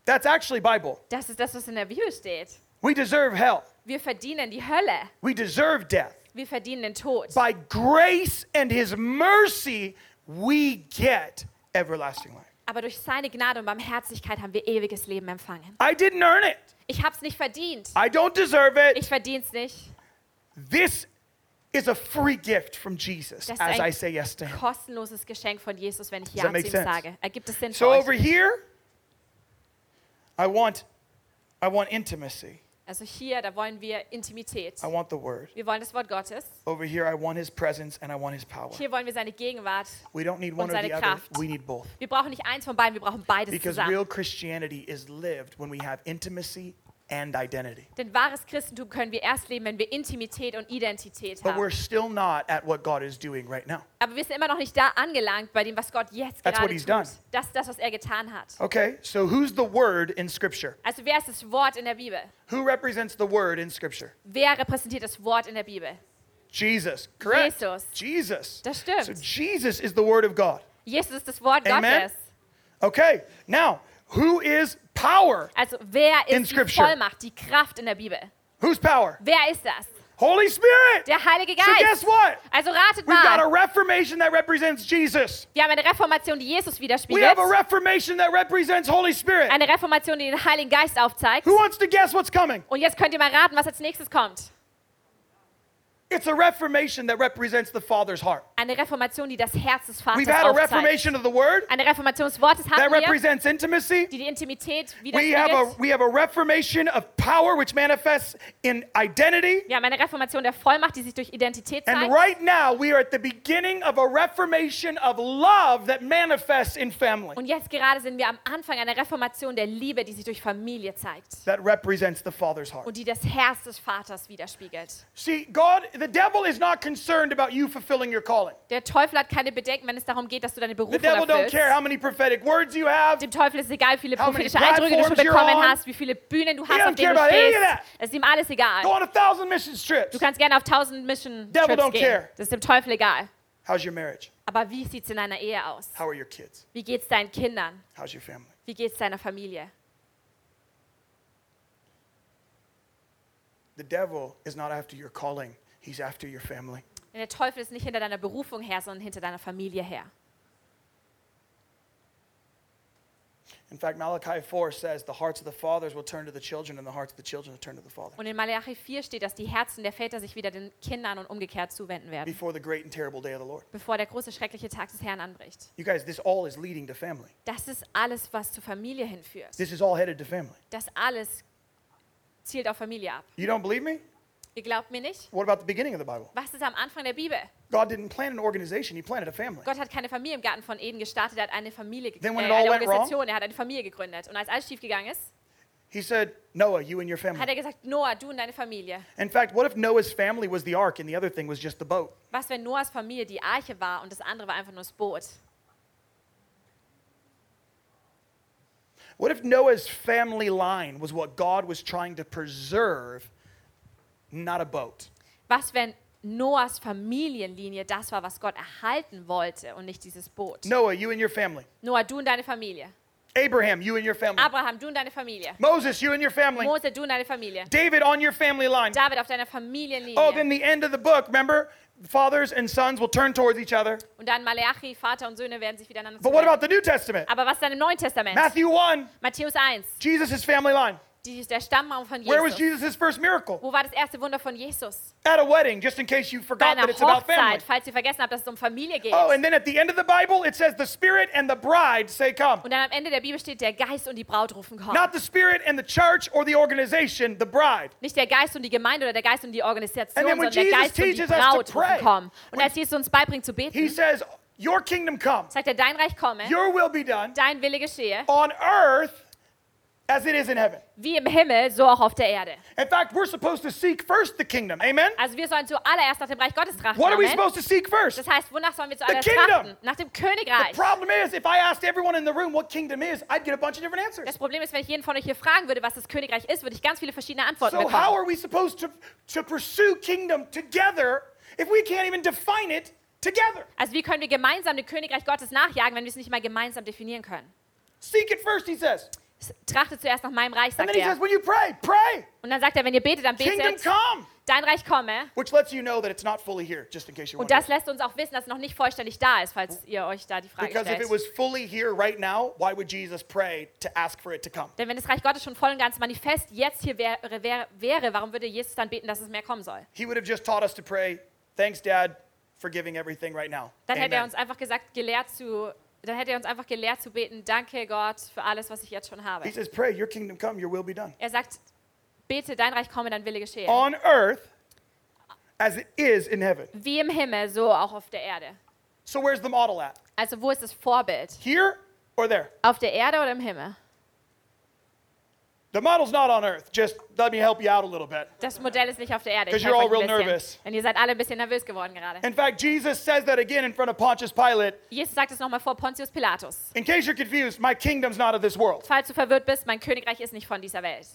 That's actually Bible. Das ist das, was in der Bibel steht. We deserve hell. Wir verdienen die Hölle. We deserve death. Wir verdienen den Tod. By grace and his mercy, we get everlasting life. Aber durch seine Gnade und Barmherzigkeit haben wir ewiges Leben empfangen. I didn't earn it. Ich habe es nicht verdient. I don't deserve it. Ich verdiene es nicht. This is a free gift from Jesus Das ist as I say yes to him. kostenloses Geschenk von Jesus, wenn ich Ja zu ihm sense? sage. Ergibt es Sinn für So over euch? here, I want I want intimacy. Also hier, da wollen wir Intimität. I want the word. Wir wollen das Wort Gottes. Over here, I want his presence and I want his power. Hier wollen wir seine Gegenwart. We don't need one Und or the seine other. Kraft. We need both. Wir brauchen nicht eins von beiden, wir brauchen beides Because real zusammen. Christianity is lived when we have intimacy and identity. Denn wahres Christentum können wir erst leben, wenn wir Intimität und Identität But we're haben. still not at what God is doing right now. Aber wir sind immer noch nicht da angelangt bei dem, was Gott jetzt That's what gerade he's tut. done. Das ist das, was er getan hat. Okay, so who's the word in Scripture? Also wer ist das Wort in der Bibel? Who represents the word in Scripture? Wer repräsentiert das Wort in der Bibel? Jesus, correct? Jesus. Jesus. Das stimmt. So Jesus is the word of God. Jesus ist das Wort Amen. Gottes. Okay, now, who is power? Also wer In ist die Scripture. Vollmacht, die Kraft in der Bibel? Who's power? Wer ist das? Holy Spirit. Der Heilige So guess Geist. what? Also ratet We've got a mal. reformation that represents Jesus. Wir haben eine Reformation, die Jesus We widerspiegelt. have a reformation that represents Holy Spirit. Eine Reformation, die den Heiligen Geist aufzeigt. Who wants to guess what's coming? Und jetzt könnt ihr mal raten, was als nächstes kommt. It's a reformation that represents the Father's heart. Eine Reformation, die das Herz des Vaters We've had a aufzeigt. reformation of the Word Eine Reformation des Wortes that haben wir, represents intimacy. die die Intimität We have a widerspiegelt. we have a reformation of power which manifests in identity. Wir haben eine Reformation der Vollmacht, die sich durch Identität And zeigt. right now we are at the beginning of a reformation of love that manifests in family. Und jetzt gerade sind wir am Anfang einer Reformation der Liebe, die sich durch Familie zeigt. That represents the Father's heart. Und die das Herz des Vaters widerspiegelt. See, God, the devil is not concerned about you fulfilling your calling. Der Teufel hat keine Bedenken, wenn es darum geht, dass du deine The Berufung devil don't erfüllst. care how many prophetic words you have. Dem Teufel ist egal, wie viele prophetische Eindrücke du schon bekommen hast, wie viele Bühnen du hast, auf denen du stehst. Es ist ihm alles egal. Go on a thousand mission trips. Du kannst gerne auf tausend Mission Devil Trips don't gehen. care. Das ist dem Teufel egal. How's your marriage? Aber wie sieht es in deiner Ehe aus? How are your kids? Wie geht es deinen Kindern? How's your family? Wie geht es deiner Familie? The devil is not after your calling, he's after your family. Denn der Teufel ist nicht hinter deiner Berufung her, sondern hinter deiner Familie her. In fact, Malachi 4 says the hearts of the fathers will turn to the children and the hearts of the children will turn to the father Und in Malachi 4 steht, dass die Herzen der Väter sich wieder den Kindern und umgekehrt zuwenden werden, before the great and terrible day of the Lord. bevor der große, schreckliche Tag des Herrn anbricht. You guys, this all is leading to family. Das ist alles, was zur Familie hinführt. This is all headed to family. Das alles zielt auf Familie ab. You don't believe me? Ihr glaubt mir nicht? What about the beginning of the Bible? Was ist am Anfang der Bibel? God didn't plan an organization, he planted a family. Gott hat keine Familie im Garten von Eden gestartet, er hat eine Familie Then when äh, it all eine went Organisation, er hat eine Familie gegründet. Und als alles schief gegangen ist, He said, Noah, you and your hat family. er gesagt, Noah, du und deine Familie. In fact, what if Noah's family was the ark and the other thing was just the boat? Was, wenn Noahs Familie die Arche war und das andere war einfach nur das Boot? What if Noah's family line was what God was trying to preserve, not a boat? Was, wenn Noahs Familienlinie das war, was Gott erhalten wollte und nicht dieses Boot? Noah, you and your family. Noah, du und deine Familie. Abraham, you and your family. Abraham, du und deine Familie. Moses, you and your family. Mose, du und deine Familie. David on your family line. David auf deiner Familienlinie. Oh, then the end of the book, remember? Fathers and sons will turn towards each other. und dann Malachi, Vater und Söhne werden sich wieder But what about the New Testament? Aber was dann im Neuen Testament? Matthew 1, Matthäus 1, Jesus' family line. Die, der Stammbaum von Where was Jesus. Jesus' first miracle? Wo war das erste Wunder von Jesus? At a wedding, just in case you forgot that it's about family. Hochzeit, falls ihr vergessen habt, dass es um Familie geht. Oh, and then at the end of the Bible, it says the Spirit and the bride say, Come. Und dann am Ende der Bibel steht, der Geist und die Braut rufen komm. Not the Spirit and the church or the organization, the bride. Nicht der Geist und die Gemeinde oder der Geist und die Organisation, sondern der Jesus Geist und die Braut rufen komm. Und als Jesus uns beibringt zu He beten, says, Your kingdom come, sagt er, dein Reich komme, your will be done dein Wille geschehe, on earth as it is in heaven. wie im Himmel, so auch auf der Erde. In fact, we're supposed to seek first the kingdom. Amen? Also wir sollen zuallererst nach dem Reich Gottes trachten. What are we supposed to seek first? Das heißt, wonach sollen wir zuallererst kingdom. trachten? Nach dem The Königreich. problem is, if I asked everyone in the room what kingdom is, I'd get a bunch of different answers. Das Problem ist, wenn ich jeden von euch hier fragen würde, was das Königreich ist, würde ich ganz viele verschiedene Antworten So, how bekommen. are we supposed to, to pursue kingdom together if we can't even define it together? Also wie können wir gemeinsam dem Königreich Gottes nachjagen, wenn wir es nicht mal gemeinsam definieren können? Seek it first, he says. Trachtet zuerst nach meinem Reich, sagt er. says, when you pray, pray. Und dann sagt er, wenn ihr betet, dann betet, dein Reich komme. Und das lässt uns auch wissen, dass es noch nicht vollständig da ist, falls ihr euch da die Frage Because if stellt. it was fully here right now, why would Jesus pray to ask for it to come? Denn wenn das Reich Gottes schon voll und ganz manifest jetzt hier wäre, wäre, wäre, warum würde Jesus dann beten, dass es mehr kommen soll? He would have just taught us to pray, thanks, Dad, for giving everything right now. Dann hätte er uns einfach gesagt, gelehrt zu, dann hätte er uns einfach gelehrt zu beten, danke Gott für alles, was ich jetzt schon habe. He says, pray, your kingdom come, your will be done. Er sagt, bete, dein Reich komme, dein Wille geschehe. On earth as it is in heaven. Wie im Himmel, so auch auf der Erde. So where's the model at? Also wo ist das Vorbild? Here or there? Auf der Erde oder im Himmel? The model's not on earth. Just let me help you out a little bit. Das Modell ist nicht auf der Erde. Because you're all real nervous. Denn ihr seid alle ein bisschen nervös geworden gerade. In fact, Jesus says that again in front of Pontius Pilate. Jesus sagt es nochmal vor Pontius Pilatus. In case you're confused, my kingdom's not of this world. Falls du verwirrt bist, mein Königreich ist nicht von dieser Welt.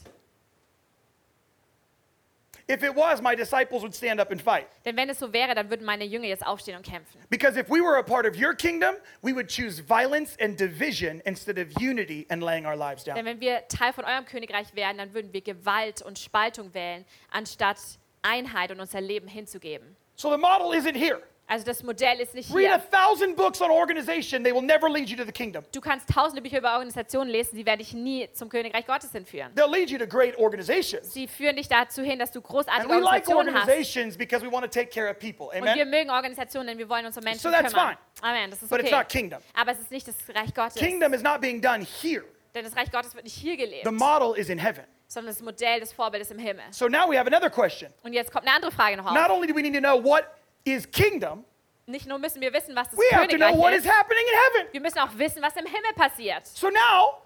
If it was, my disciples would stand up and fight. Denn wenn es so wäre, dann würden meine Jünger jetzt aufstehen und kämpfen. Because if we were a part of your kingdom, we would choose violence and division instead of unity and laying our lives Denn down. wenn wir Teil von eurem Königreich wären, dann würden wir Gewalt und Spaltung wählen, anstatt Einheit und unser Leben hinzugeben. So the model isn't here. Also das Modell ist nicht Read a hier. thousand books on organization, they will never lead you to the kingdom. Du kannst tausende Bücher über Organisationen lesen, sie werden dich nie zum Königreich Gottes hinführen. They'll lead you to great organizations. Sie führen dich dazu hin, dass du And großartige we like Organisationen hast. organizations because we want to take care of people. Und wir Amen? mögen Organisationen, denn wir wollen uns um Menschen So that's kümmern. Amen, das ist But it's okay. not kingdom. Aber es ist nicht das Reich Gottes. Kingdom is not being done here. Denn das Reich Gottes wird nicht hier gelebt, The model is in heaven. sondern das Modell des Vorbildes im Himmel. So now we have another question. Und jetzt kommt eine andere Frage noch Not auf. only do we need to know what is kingdom, Nicht nur müssen wir wissen, was das we have to know Königreich what is ist, happening in heaven. wir müssen auch wissen, was im Himmel passiert. So now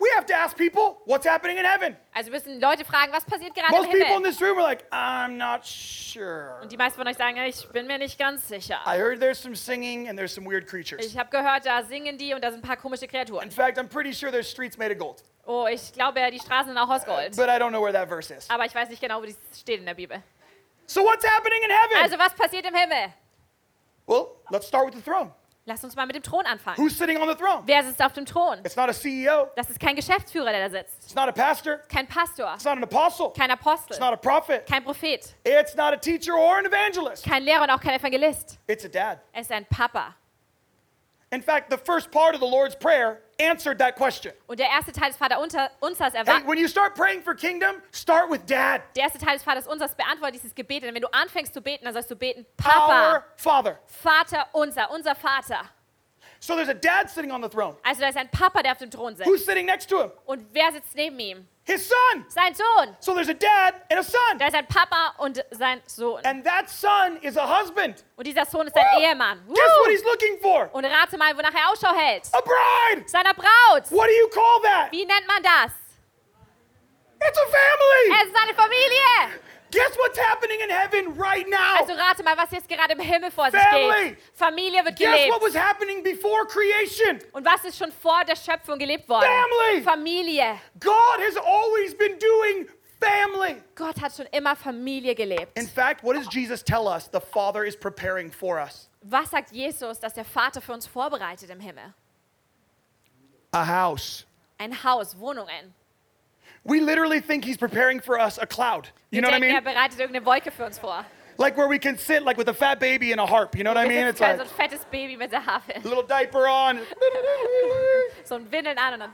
We have to ask people what's happening in heaven. Also müssen Leute fragen, was passiert gerade Most im people in Himmel? this room are like, I'm not sure. Und die meisten von euch sagen, ich bin mir nicht ganz sicher. I heard there's some singing and there's some weird creatures. Ich habe gehört, da singen die und da sind ein paar komische In Kreaturen. fact, I'm pretty sure there's streets made of gold. Oh, ich glaube, die Straßen sind auch aus Gold. But I don't know where that verse is. Aber ich weiß nicht genau, wo das steht in der Bibel. So what's happening in heaven? Also, was passiert im Himmel? Well, let's start with the throne. Lass uns mal mit dem Thron anfangen. Who's sitting on the throne? Wer sitzt auf dem Thron? It's not a CEO. Das ist kein Geschäftsführer, der da sitzt. It's not a pastor. Kein Pastor. It's not an apostle. Kein It's Apostel. not a prophet. Kein Prophet. It's not a teacher or an evangelist. Kein Lehrer und auch kein Evangelist. It's a dad. Er ist ein Papa. In fact, the first part of the Lord's Prayer answered that question. Und der erste Teil des Vater unter, Unsers Hey, when you start praying for kingdom, start with dad. Der erste Teil des Vaters Unsers beantwortet dieses Gebet. Denn wenn du anfängst zu beten, dann sollst du beten, Papa. Our Father. Vater unser, unser Vater. So there's a dad sitting on the throne. Also da ist ein Papa, der auf dem Thron sitzt. Who's sitting next to him? Und wer sitzt neben ihm? His son. Sein Sohn. So there's a dad and a son. Da ist ein Papa und sein Sohn. And that son is a husband. Und dieser Sohn ist ein Woo! Ehemann. Guess what Woo! he's looking for? Und rate mal, wonach er Ausschau hält. A bride. Seiner Braut. What do you call that? Wie nennt man das? It's a family. Es ist eine Familie. Guess what's happening in heaven right now? Also rate mal, was jetzt gerade im Himmel vor sich Family. geht. Familie wird Guess what was gelebt. happening before creation? Und was ist schon vor der Schöpfung gelebt worden? Family. Familie. God has always been doing family. Gott hat schon immer Familie gelebt. In fact, what does Jesus tell us the Father is preparing for us? Was sagt Jesus, dass der Vater für uns vorbereitet im Himmel? A house. Ein Haus, Wohnungen. We literally think he's preparing for us a cloud. You Wir know what I mean? er bereitet irgendeine Wolke für uns vor. Like where we can sit like with a fat baby and a harp. You know what I mean? It's like so ein fettes Baby mit der Harfe. little diaper on. So ein Windeln an und dann...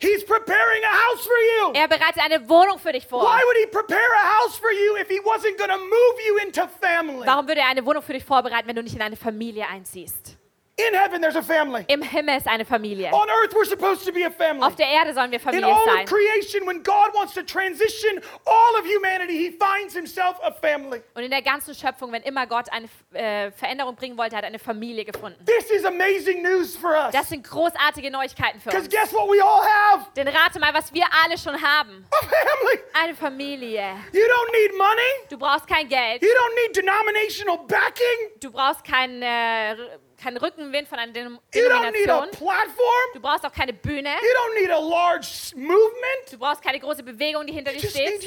He's preparing a house for you. Er bereitet eine Wohnung für dich vor. Why would he prepare a house for you if he wasn't going to move you into family? Warum würde er eine Wohnung für dich vorbereiten, wenn du nicht in eine Familie einziehst? In heaven, there's a family. Im Himmel ist eine Familie. On earth, we're supposed to be a family. Auf der Erde sollen wir In Familie all sein. of creation, when God wants to transition all of humanity, he finds himself a family. Und in der ganzen Schöpfung, wenn immer Gott eine äh, Veränderung bringen wollte, hat er eine Familie gefunden. This is amazing news for us. Das sind großartige Neuigkeiten für uns. guess what we all have? Denn rate mal, was wir alle schon haben. A family. Eine Familie. You don't need money. Du brauchst kein Geld. You don't need denominational backing. Du brauchst keinen, äh, keinen Rückenwind von einer Denom Denomination. Du brauchst auch keine Bühne. You don't need a large s- movement. Du brauchst keine große Bewegung, die hinter You dir steht.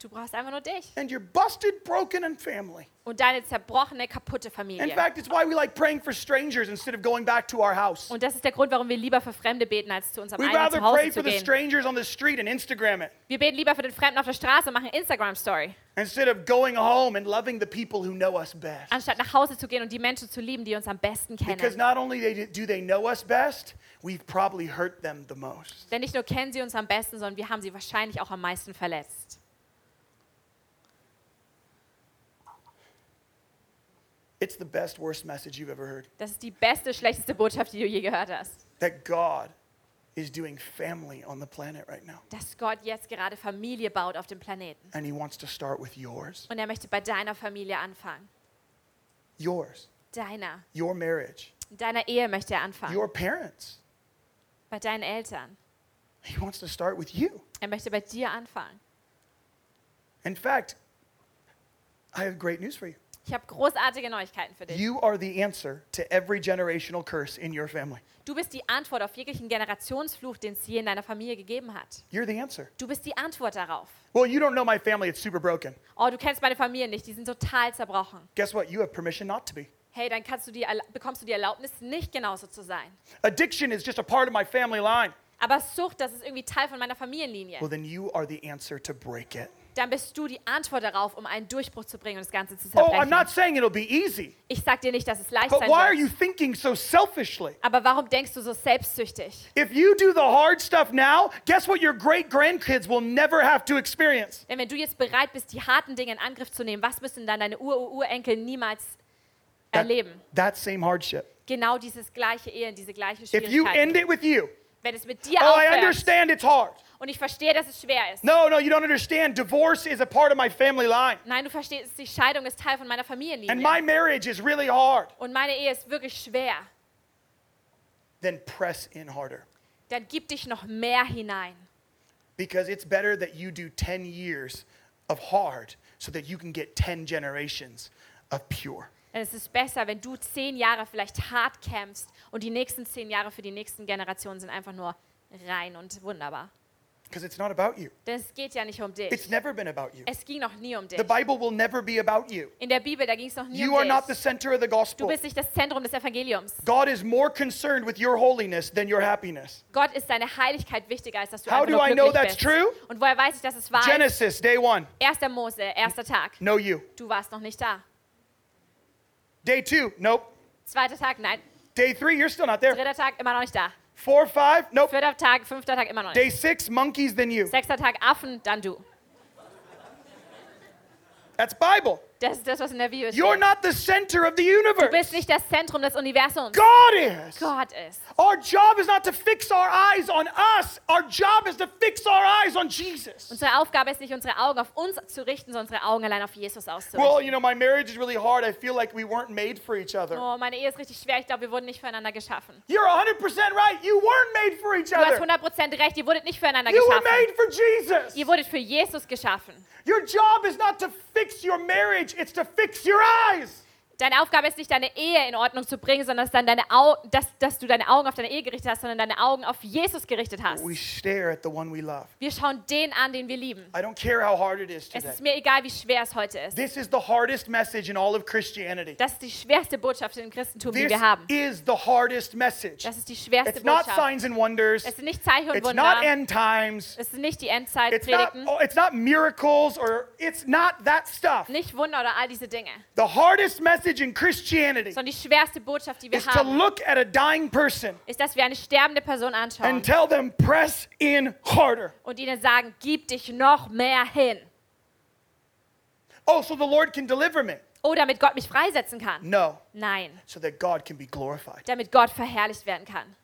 Du brauchst einfach nur dich. and your busted, broken, and family. Und deine zerbrochene, kaputte In Familie. fact, it's why we like praying for strangers instead of going back to our house. Und das ist der Grund, warum wir lieber für Fremde beten, als zu unserem We'd eigenen Zuhause pray zu for the gehen. strangers on the street and Instagram it Wir beten lieber für den Fremden auf der Straße und machen Instagram-Story, instead of going home and loving the people who know us best. anstatt nach Hause zu gehen und die Menschen zu lieben, die uns am besten Because kennen. not only do they know us best, we've probably hurt them the most. Denn nicht nur kennen sie uns am besten, sondern wir haben sie wahrscheinlich auch am meisten verletzt. It's the best, worst message you've ever heard. Das ist die beste, schlechteste Botschaft, die du je gehört hast. That God is doing family on the planet right now. Dass Gott jetzt gerade Familie baut auf dem Planeten. And He wants to start with yours. Und er möchte bei deiner Familie anfangen. Yours. Deiner. Your marriage. In deiner Ehe möchte er anfangen. Your parents. Bei deinen Eltern. He wants to start with you. Er möchte bei dir anfangen. In fact, I have great news for you. Ich habe großartige Neuigkeiten für dich. You are the answer to every generational curse in your family. Du bist die Antwort auf jeglichen Generationsfluch, den es je in deiner Familie gegeben hat. You're the answer. Du bist die Antwort darauf. Well, you don't know my family, it's super broken. Oh, du kennst meine Familie nicht, die sind total zerbrochen. Guess what? You have permission not to be. Hey, dann kannst du die, bekommst du die Erlaubnis, nicht genauso zu sein. Addiction is just a part of my family line. Aber Sucht, das ist irgendwie Teil von meiner Familienlinie. Well, then you are the answer to break it. Dann bist du die Antwort darauf, um einen Durchbruch zu bringen und das Ganze zu Oh, I'm zerbrechen. not saying it'll be easy, Ich sag dir nicht, dass es leicht but sein why are you wird. thinking so selfishly? Aber warum denkst du so selbstsüchtig? If you do the hard stuff now, guess what your great grandkids will never have to experience? Denn wenn du jetzt bereit bist, die harten Dinge in Angriff zu nehmen, was müssen dann deine Ur-Urenkel niemals That, erleben? that same hardship. Genau dieses gleiche Ehe, diese gleiche If you end Schwierigkeit. it with you, Wenn es mit dir oh, I aufhört understand it's hard. und ich verstehe, dass es schwer ist. No, no, you don't understand. Divorce is a part of my family line. Nein, du verstehst, die Scheidung ist Teil von meiner And Familienlinie. my marriage is really hard. Und meine Ehe ist wirklich schwer. Then press in harder. dann gib dich noch mehr hinein. Because it's better that you do 10 years of hard so that you can get 10 generations of pure. Es ist besser, wenn du zehn Jahre vielleicht hart kämpfst und die nächsten zehn Jahre für die nächsten Generationen sind einfach nur rein und wunderbar. Because it's not about you. Denn es geht ja nicht um dich. It's never been about you. Es ging noch nie um dich. The Bible will never be about you. In der Bibel, da ging es noch nie You um are not the dich. center of the Du gospel. bist nicht das Zentrum des Evangeliums. God is more concerned with your holiness than your happiness. Gott ist deine Heiligkeit wichtiger, als dass du How do I know that's bist. true? Und woher weiß ich, dass es wahr ist? Genesis, day one, 1. Mose, erster Tag. no you. Du warst noch nicht da. Day two, nope. Zweiter Tag, nein. Day three, you're still not there. Dritter Tag, immer noch nicht da. Four, five, nope. Vierter Tag, fünfter Tag, immer noch Day nicht. six, monkeys, then you. Sechster Tag, Affen, dann du. That's Bible. Das ist das, was in der Bibel You're steht. not the center of the Du universe. bist nicht das Zentrum des Universums. God is. Gott ist. Our job is not to fix our eyes on us. Our job is to fix our eyes on Jesus. Unsere Aufgabe ist nicht, unsere Augen auf uns zu richten, sondern unsere Augen allein auf Jesus Well, auszurichten. you know, my marriage is really hard. I feel like we weren't made for each other. Oh, meine Ehe ist richtig schwer. Ich glaube, wir wurden nicht füreinander geschaffen. You're 100% right. You weren't made for each Du hast other. 100% recht. Ihr wurdet nicht füreinander You were geschaffen. made for Jesus. Ihr wurdet für Jesus geschaffen. Your job is not to fix your marriage, it's to fix your eyes. Deine Aufgabe ist nicht, deine Ehe in Ordnung zu bringen, sondern dass, dann deine Au dass, dass du deine Augen auf deine Ehe gerichtet hast, sondern deine Augen auf Jesus gerichtet hast. We stare at the one we love. Wir schauen den an, den wir lieben. I don't care how hard it is Es today. ist mir egal, wie schwer es heute ist. This is the hardest message in all of Christianity. Das ist die schwerste Botschaft im Christentum, die This wir haben. is the hardest message. Das ist die schwerste It's not Botschaft. signs and wonders. Es sind nicht Zeichen und It's not Wunder. end times. Es sind nicht die It's not, Endzeitpredigten. oh, it's not miracles or it's not that stuff. Nicht Wunder oder all diese Dinge. The hardest message in Christianity Sondern die schwerste Botschaft, die wir is to haben, look at a dying person ist, dass wir eine sterbende Person anschauen and tell them, press in harder. und ihnen sagen, gib dich noch mehr hin. Oh, so the Lord can deliver me. Oh, damit Gott mich freisetzen kann. No, Nein, so that God can be glorified. damit Gott verherrlicht werden kann.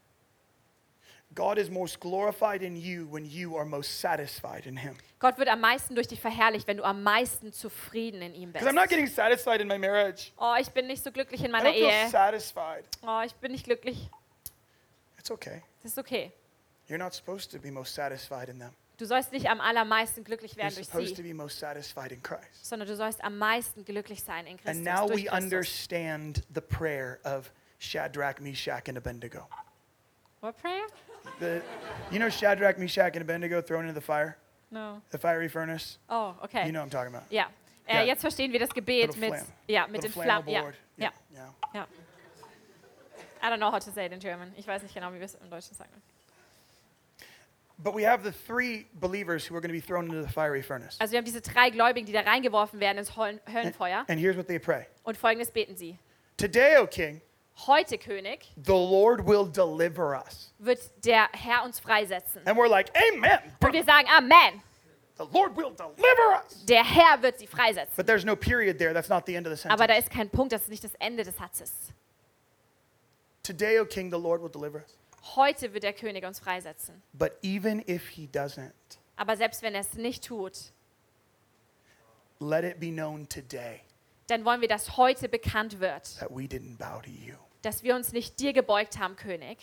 God is most glorified in you when you are most satisfied in Him. Gott wird am meisten durch dich verherrlicht, wenn du am meisten zufrieden in ihm bist. I'm not getting satisfied in my marriage. Oh, ich bin nicht so glücklich in I meiner don't feel Ehe. satisfied. Oh, ich bin nicht glücklich. It's okay. Das ist okay. You're not supposed to be most satisfied in them. Du sollst nicht am allermeisten glücklich You're werden durch supposed to sie, sondern du sollst am meisten glücklich sein in Christus. And now durch we Christus. understand the prayer of Shadrach, Meshach, and Abednego. What prayer? The, you know Shadrach, Meshach, and Abednego thrown into the fire, No. the fiery furnace? Oh, okay. You know what I'm talking about. Ja. Äh, Ja. Jetzt verstehen wir das Gebet mit, ja, mit little den Flammen. Ja. Ja. yeah. ja. I don't know how to say it in German. Ich weiß nicht genau, wie wir es im Deutschen sagen. But we have the three believers who are going to be thrown into the fiery furnace. Also wir haben diese drei Gläubigen, die da reingeworfen werden ins Höllen- Höllenfeuer. And here's what they pray Und folgendes beten sie. Today, O King, Heute, König, the Lord will deliver us. wird der Herr uns freisetzen. And we're like, Amen. Und wir sagen, Amen. The Lord will deliver us. Der Herr wird sie freisetzen. But there's no period there. That's not the end of the Aber da ist kein Punkt, das ist nicht das Ende des Satzes. Today, O King, the Lord will deliver us. Heute wird der König uns freisetzen. But even if he doesn't, Aber selbst wenn er es nicht tut, let it be known today dann wollen wir, dass heute bekannt wird, that we didn't bow to you. Dass wir uns nicht dir gebeugt haben, König,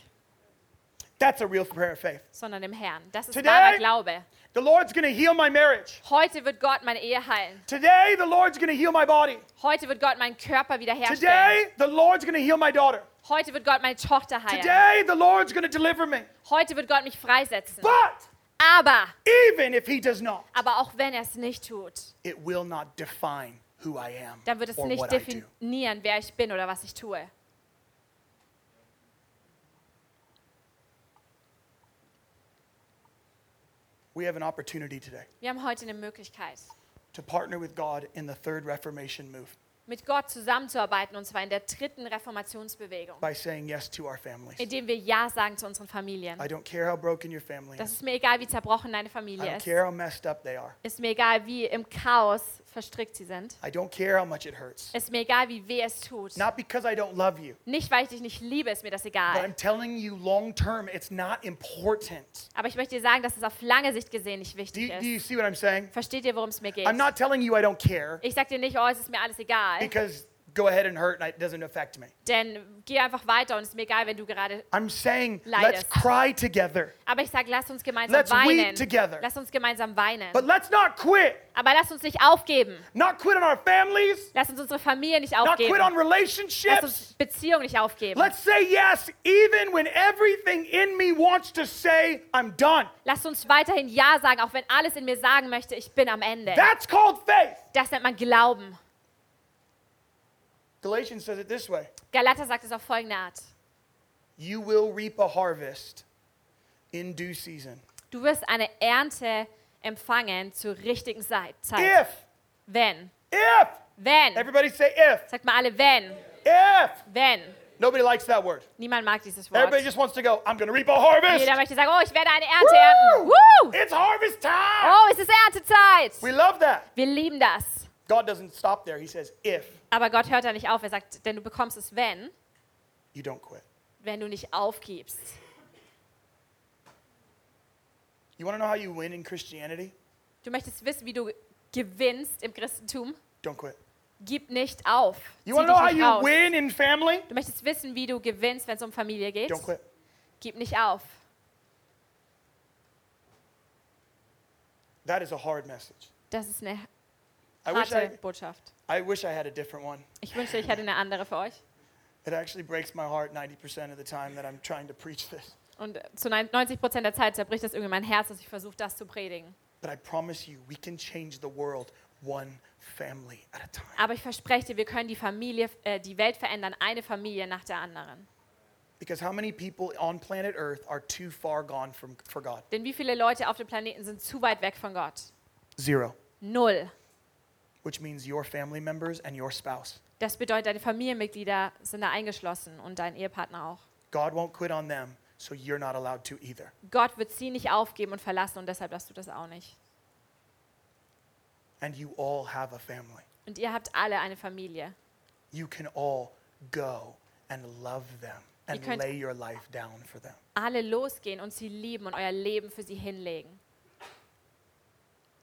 That's a real prayer of faith. sondern dem Herrn. Das ist Today- wahrer Glaube. The Lord's going to heal my marriage. Heute wird Gott meine Ehe heilen. Today, the Lord's going to heal my body. Heute wird Gott meinen Körper wiederherstellen. Today, the Lord's going to heal my daughter. Heute wird Gott meine Tochter heilen. Today, the Lord's going to deliver me. Heute wird Gott mich freisetzen. But Aber, even if he does not, aber auch wenn er es nicht tut, it will not define who I am dann wird es or nicht what I do. definieren, wer ich bin oder was ich tue. We have an opportunity today Wir haben heute eine Möglichkeit, to partner with God in the third Reformation move mit Gott zusammenzuarbeiten, und zwar in der dritten Reformationsbewegung, by saying yes to our families. indem wir Ja sagen zu unseren Familien. I don't care how broken your family Das is. ist mir egal, wie zerbrochen deine I Familie don't ist. care how messed up they are. Ist mir egal, wie im Chaos verstrickt sie sind. I don't care how much it hurts. Ist mir egal, wie weh es tut. Not because I don't love you, Nicht, weil ich dich nicht liebe, ist mir das but egal. I'm telling you long term, it's not important. Aber ich möchte dir sagen, dass es auf lange Sicht gesehen nicht Do wichtig you, do you ist. see what I'm saying? Versteht ihr, worum es mir geht? I'm not telling you I don't care Ich sag dir nicht, oh, es ist mir alles egal. because go ahead and hurt and it doesn't affect me. Denn geh einfach weiter und es ist mir egal, wenn du gerade. I'm saying Leidest. let's cry together, Aber ich sage, lass uns gemeinsam Let's weep weinen. together. Lass uns gemeinsam weinen. but let's not quit. Aber lass uns nicht aufgeben. Not quit on our families, Lass uns unsere Familie nicht not aufgeben. quit on Lass relationships. uns Beziehungen nicht aufgeben. Let's say yes, even when everything in me wants to say, I'm done. Lass uns weiterhin Ja sagen, auch wenn alles in mir sagen möchte, ich bin am Ende. That's called faith. Das nennt man Glauben. Galatians says it this way Galater sagt es auf folgende Art. You will reap a harvest in due season. Du wirst eine Ernte empfangen zur richtigen Zeit. If, Wenn. if, Wenn. everybody say if, Sagt mal alle wenn. if. Wenn. Nobody likes that word. Niemand mag dieses Wort. Everybody just wants to go, I'm going to reap a harvest. Jeder möchte sagen, oh, ich werde eine Ernte ernten. Woo! Woo! It's harvest time. Oh, es ist Erntezeit. We love that. Wir lieben das. God doesn't stop there. He says, if Aber Gott hört da nicht auf. Er sagt, denn du bekommst es, wenn, you don't quit. wenn du nicht aufgibst. You want to know how you win in Christianity? Du möchtest wissen, wie du gewinnst im Christentum? Don't quit. Gib nicht auf. You want to know how you raus. win in family? Du möchtest wissen, wie du gewinnst, wenn es um Familie geht? Don't quit. Gib nicht auf. That is a hard message. Das ist eine harte I, Botschaft. I wish I had a different one. Ich wünschte, ich hätte eine andere für euch. It actually breaks my heart 90% of the time that I'm trying to preach this. Und zu 90 Prozent der Zeit zerbricht das irgendwie mein Herz, dass ich versuche, das zu predigen. But I promise you, we can change the world one family at a time. Aber ich verspreche dir, wir können die Familie, äh, die Welt verändern, eine Familie nach der anderen. Because how many people on planet Earth are too far gone from, for God? Denn wie viele Leute auf dem Planeten sind zu weit weg von Gott? Zero. Null. Which means your family members and your spouse. Das bedeutet, deine Familienmitglieder sind da eingeschlossen und dein Ehepartner auch. God won't quit on them, so you're not allowed to either. Gott wird sie nicht aufgeben und verlassen und deshalb darfst du das auch nicht. And you all have a family. Und ihr habt alle eine Familie. You can all go and love them and lay your life down for them. Alle losgehen und sie lieben und euer Leben für sie hinlegen.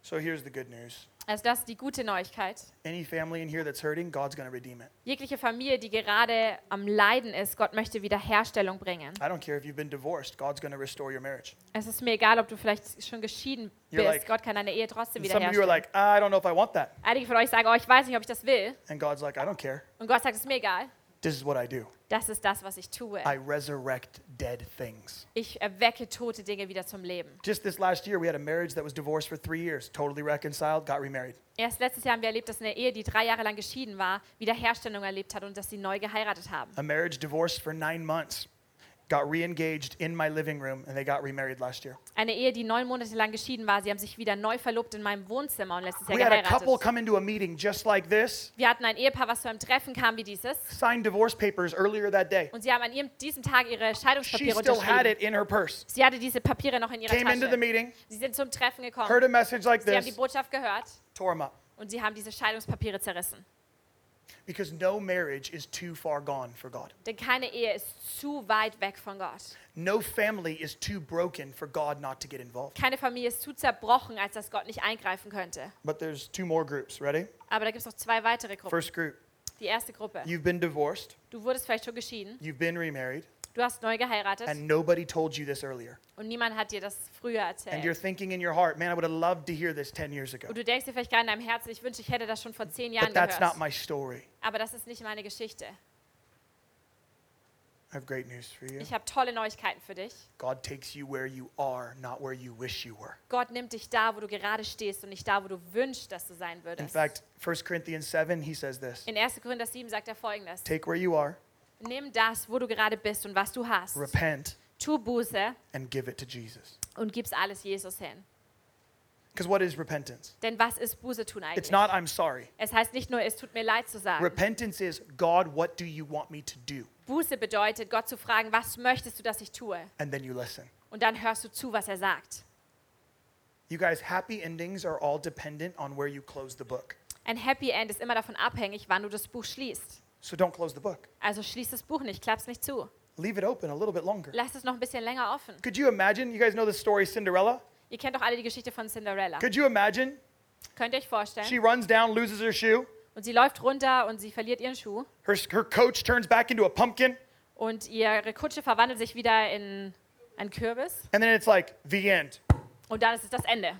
So here's the good news. Also das ist die gute Neuigkeit. Any family in here that's hurting, God's going to redeem it. Jegliche Familie, die gerade am Leiden ist, Gott möchte Wiederherstellung bringen. I don't care if you've been divorced, God's going to restore your marriage. Es ist mir egal, ob du vielleicht schon geschieden You're bist. like- Gott kann deine Ehe trotzdem And some of you are wiederherstellen. like, I don't know if I want that. Einige von euch sagen, oh, ich weiß nicht, ob ich das will. And God's like, I don't care. Und Gott sagt, es ist mir egal. This is what I do. Das ist das, was ich tue. I resurrect dead things. Ich erwecke tote Dinge wieder zum Leben. Just this last year, we had a marriage that was divorced for three years, totally reconciled, got remarried. Erst letztes Jahr haben wir erlebt, dass eine Ehe, die drei Jahre lang geschieden war, Wiederherstellung erlebt hat und dass sie neu geheiratet haben. A marriage divorced for nine months, got re-engaged in my living room, and they got remarried last year. Eine Ehe, die neun Monate lang geschieden war, sie haben sich wieder neu verlobt in meinem Wohnzimmer und letztes Jahr We had a couple come into a meeting just like this, Wir hatten ein Ehepaar, was zu einem Treffen kam wie dieses. signed divorce papers earlier that day. Und sie haben an ihrem, diesem Tag ihre She Scheidungspapiere still had it in her purse. Sie hatte diese Papiere noch in ihrer Came into the Tasche. meeting, Sie sind zum Treffen gekommen. heard a message like Sie haben die this, Botschaft gehört tore them up. und sie haben diese Scheidungspapiere zerrissen. Because no marriage is too far gone for God. Denn keine Ehe ist zu weit weg von Gott. No family is too broken for God not to get involved. Keine Familie ist zu zerbrochen, als dass Gott nicht eingreifen könnte. But there's two more groups. Ready? Aber da gibt es noch zwei weitere Gruppen. First group, Die erste Gruppe. you've been divorced, Du wurdest vielleicht schon geschieden, you've been remarried, du hast neu geheiratet and nobody told you this earlier. und niemand hat dir das früher And you're erzählt. thinking in your heart, man, I would have loved to hear this 10 years ago. Und du denkst dir vielleicht gerade in deinem Herzen, ich wünsche, ich hätte das schon vor zehn Jahren But that's not gehört. my story. Aber das ist nicht meine Geschichte. I have great news for you. Ich habe tolle Neuigkeiten für dich. God takes you where you are, not where you wish you were. Gott nimmt dich da, wo du gerade stehst und nicht da, wo du wünschst, dass du sein In würdest. fact, 1 Corinthians 7, he says this In 1. Korinther 7 sagt er folgendes. Take where you are, Nimm das, wo du gerade bist und was du hast. repent, Tu Buße and give it to Jesus. und gib's alles Jesus hin. Because what is repentance? Denn was ist Buße tun It's eigentlich? not, I'm sorry. Es heißt nicht nur, es tut mir leid zu sagen. Repentance is, God, what do you want me to do? Buße bedeutet, Gott zu fragen, was möchtest du, dass ich tue? And then you listen. Und dann hörst du zu, was er sagt. You guys, happy endings are all dependent on where you close the book. Ein Happy End ist immer davon abhängig, wann du das Buch schließt. So don't close the book. Also schließ das Buch nicht, klapp's nicht zu. Leave it open a little bit longer. Lass es noch ein bisschen länger offen. Could you imagine? You guys know the story Cinderella? Ihr kennt doch alle die Geschichte von Cinderella. Could you imagine? Könnt ihr euch vorstellen? She runs down, loses her shoe, Und sie läuft runter und sie verliert ihren Schuh. Her, her coach turns back into a pumpkin. Und ihre Kutsche verwandelt sich wieder in einen Kürbis. And then it's like the end. Und dann ist es das Ende.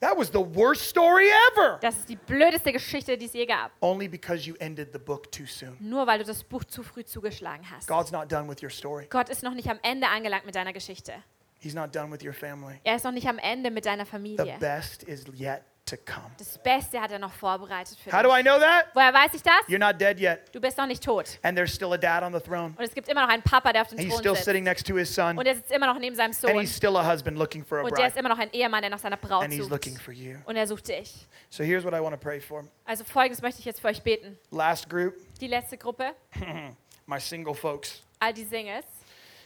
That was the worst story ever. Das ist die blödeste Geschichte, die es je gab. Only because you ended the book too soon. Nur weil du das Buch zu früh zugeschlagen hast. God's not done with your story. Gott ist noch nicht am Ende angelangt mit deiner Geschichte. He's not done with your family. Er ist noch nicht am Ende mit deiner The Familie. best is yet to come. Das Beste hat er noch vorbereitet für How do I know that? Woher weiß ich das? You're not dead yet. Du bist noch nicht tot. And there's still a dad on the throne. Und es gibt immer noch einen Papa, der auf dem And he's Thron still sitzt. sitting next to his son. Und er sitzt immer noch neben seinem And Sohn. he's still a husband looking for a Und der ist bride. immer noch ein Ehemann, der nach seiner Braut And he's sucht. looking for you. Und er sucht dich. So here's what I want to pray for. Also folgendes möchte ich jetzt für euch beten. Last group, Die letzte Gruppe, my single folks. all die Singles.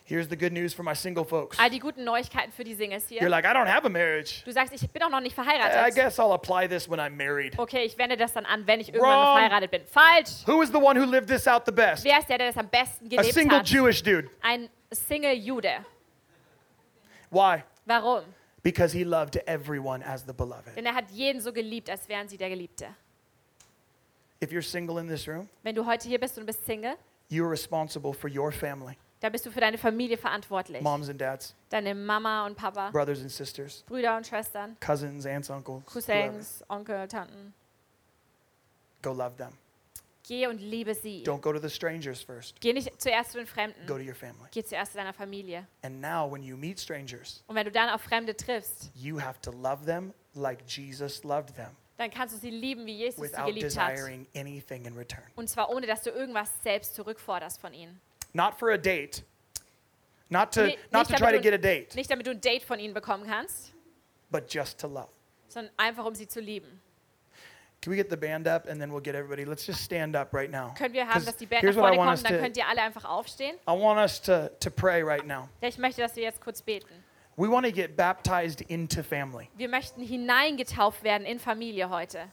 Here's the good news for my single folks. All die guten Neuigkeiten für die Singles You're hier. like, I don't have a marriage. Du sagst, ich bin auch noch nicht I verheiratet. guess I'll apply this when I'm married. Okay, ich wende das dann an, wenn ich irgendwann Wrong. mal verheiratet bin. Falsch! Who is the one who lived this out the best? Wer ist der, der das am besten A gelebt single hat? Jewish dude. Ein Single-Jude. Why? Warum? Because he loved everyone as the beloved. Denn er hat jeden so geliebt, als wären sie der Geliebte. If you're single in this room, Wenn du heute hier bist und bist Single, you're responsible for your family, dann bist du für deine Familie verantwortlich. moms and dads, Deine Mama und Papa, brothers and sisters, Brüder und Schwestern, cousins, aunts, uncles. whoever. Cousins, Onkel, Tanten. Go love them. Geh und liebe sie. Don't go to the strangers first. Geh nicht zuerst zu den Go Fremden. to your family. Geh zuerst zu deiner Familie. And now, when you meet strangers, Und wenn du dann auf Fremde triffst, you have to love them like Jesus loved them dann kannst du sie lieben, wie Jesus sie without geliebt hat. desiring anything in return. Und zwar ohne, dass du irgendwas selbst zurückforderst von ihnen. Not for a date, not to, Nee, not to try to get a date, Nicht damit du ein Date von ihnen bekommen kannst, but just to love. sondern einfach um sie zu lieben. Can we get the band up and then we'll get everybody? Let's just stand up right now. Können wir haben, dass die Band nach here's what I vorne kommt, dann to, könnt ihr alle einfach aufstehen. I want us to, to pray right now. Ja, Ich möchte, dass wir jetzt kurz beten. We want to get baptized into family. Wir möchten hineingetauft werden in Familie heute.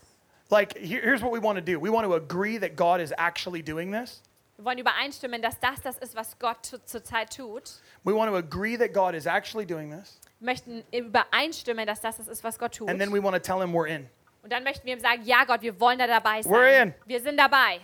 Like, here's what we want to do. We want to agree that God is actually doing this. Wir wollen übereinstimmen, dass das das ist, was Gott zu- zurzeit tut. We want to agree that God is actually doing this. Wir möchten übereinstimmen, dass das das ist, was Gott tut. And then we want to tell Him we're in. Und dann möchten wir ihm sagen, ja Gott, wir wollen da dabei sein. We're in. Wir sind dabei.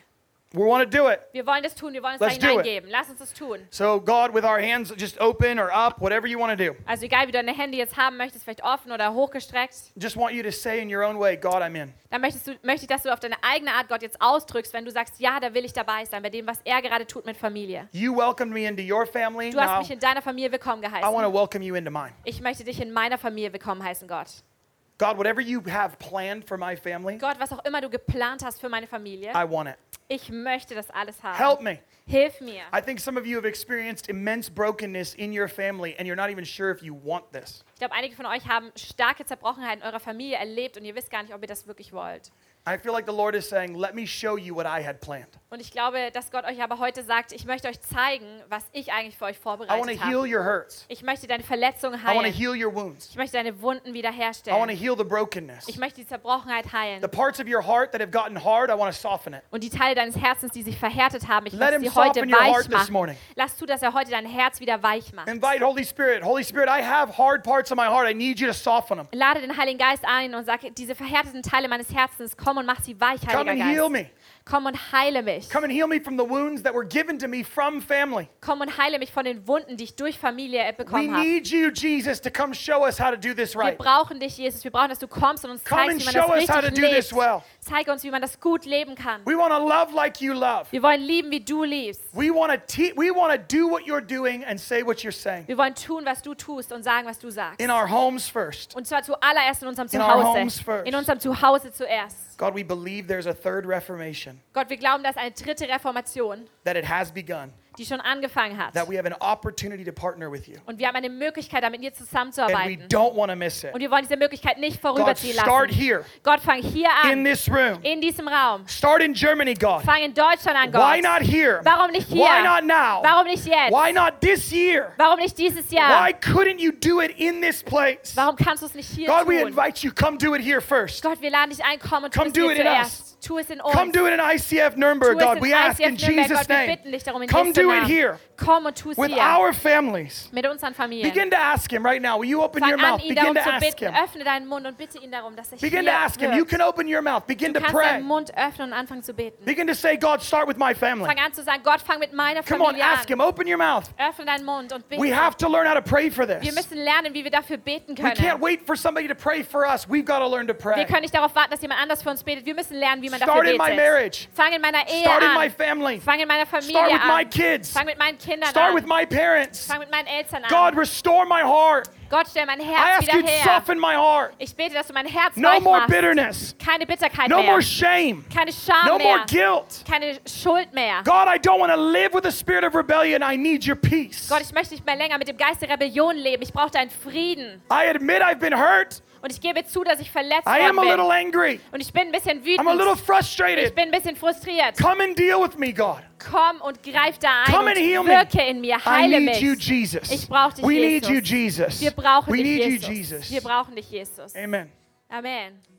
We want to do it. Wir wollen das tun, wir wollen es Let's da hineingeben. Lass uns das tun. So, God, with our hands just open or up, whatever you want to do, Also egal, wie du deine Hände jetzt haben möchtest, vielleicht offen oder hochgestreckt, just want you to say in your own way, God, I'm in. dann möchtest du, möchte ich, dass du auf deine eigene Art Gott jetzt ausdrückst, wenn du sagst, ja, da will ich dabei sein, bei dem, was er gerade tut mit Familie. You welcomed me into your family. Du hast Now, mich in deiner Familie willkommen I want geheißen. to welcome you into mine. Ich möchte dich in meiner Familie willkommen heißen, Gott. God, whatever you have planned for my family, Gott, was auch immer du geplant hast für meine Familie, I want it. ich möchte das alles haben. Help me. Hilf mir. I think some of you have experienced immense brokenness in your family and you're not even sure if you want this. Ich glaube, einige von euch haben starke Zerbrochenheit in eurer Familie erlebt und ihr wisst gar nicht, ob ihr das wirklich wollt. I feel like the Lord is saying, Let me show you what I had planned. Und ich glaube, dass Gott euch aber heute sagt, ich möchte euch zeigen, was ich eigentlich für euch I want to vorbereitet heal habe. your hurts. Ich möchte deine Verletzungen I want to heilen. heal your wounds. Ich möchte deine Wunden I want to wiederherstellen. heal the brokenness. Ich möchte die Zerbrochenheit heilen. The parts of your heart that have gotten hard, I want to soften it. Und die Teile deines Herzens, die sich verhärtet haben, ich Let möchte him sie heute soften your weich heart this machen. morning. Lass zu, dass er heute dein Herz wieder weich macht. Invite Holy Spirit. Holy Spirit, I have hard parts of my heart. I need you to soften them. Lade den Heiligen Geist ein und sag, diese verhärteten Teile meines Herzens, komm und mach sie weich, Come Heiliger and heal Geist. me. Komm und heile mich. Come and heal me from the wounds that were given to me from family. Komm und heile mich von den Wunden, die ich durch Familie We bekommen habe. need you, Jesus, to come show us how to do this Wir right. brauchen dich, Jesus. Wir brauchen, dass du kommst und uns Come zeigst, wie man show das how to richtig do this lebt. well. Zeige uns, wie man das gut leben kann. We want to love like you love. Wir wollen lieben, wie du liebst. We want to te- we want to do what you're doing and say what you're saying. Wir wollen tun, was du tust und sagen, was du sagst. In our homes first. Und zwar zuallererst in unserem In our homes Zuhause. first. In unserem Zuhause zuerst. God, we believe there's a third reformation Gott, wir glauben, dass eine dritte Reformation, that it has begun. Die schon angefangen hat. That we have an opportunity to partner with you. Und wir haben eine Möglichkeit, da mit dir And we zusammenzuarbeiten. don't want to miss it. Und wir wollen diese Möglichkeit nicht God, vorüberziehen start lassen. here Gott, fang hier in an. this room. In diesem Raum. Start in Germany, God. Fang in Deutschland an, Why Gott. not here? Warum nicht hier? Why not now? Warum nicht jetzt? Why not this year? Warum nicht dieses Jahr? Why couldn't you do it in this place? Warum kannst du es nicht hier God, we tun? invite you, come do it here first. Gott, wir laden dich ein, komm und tu Come es do hier it in us. Tu es in uns. Come do it in ICF Nuremberg, God. We ask in Jesus' name. dich darum in Come do it here Komm und tu es with hier. our families. mit unseren Familien. Begin to ask Him right now. Will you open Fang your mouth? Begin darum to ask bitten. Him. Öffne deinen Mund und bitte ihn darum, dass er Begin to ask Him. You can open your mouth. Begin Du to kannst pray. deinen Mund öffnen und anfangen zu beten. Begin to say, God, start with my family. Fang an zu sagen, Gott, fang mit meiner Come on, Familie ask an. Him. Open your mouth. Öffne deinen Mund und bete. We have to learn how to pray for Wir this. müssen lernen, wie wir dafür beten We can't wait for somebody to pray for us. We've got to learn to pray. Wir können nicht darauf warten, dass jemand anders für uns betet. Wir müssen lernen, wie man dafür Start in my betet. marriage. Fang in meiner Ehe Start in my an. family. Fang in meiner Familie Start with my an. kids. Fang mit meinen Kindern Start an. with my parents. Fang mit meinen Eltern an. God, restore my heart. Gott, stell mein I Herz ask you wieder to her. soften my heart. Ich bete, dass du mein Herz No weich more machst. bitterness. Keine Bitterkeit No mehr. more shame. Keine Scham No more guilt. Keine Schuld mehr. God, I don't want to live with a spirit of rebellion. I need your peace. Gott, ich möchte nicht mehr länger mit dem Geist der Rebellion leben. Ich brauche deinen Frieden. I admit I've been hurt. Und ich gebe zu, dass ich verletzt I am a worden little bin. angry. Und ich bin ein bisschen I'm a little wütend. Ich frustrated. bin ein bisschen frustriert. Come and deal with me, God. Komm und greif da ein Come und and heal me. wirke in mir. I Heile need you, mich. Jesus. Ich brauche dich, We need Jesus. you, Jesus. Wir brauchen We dich, need you, Jesus. Jesus. Wir brauchen dich, Jesus. Amen. Amen.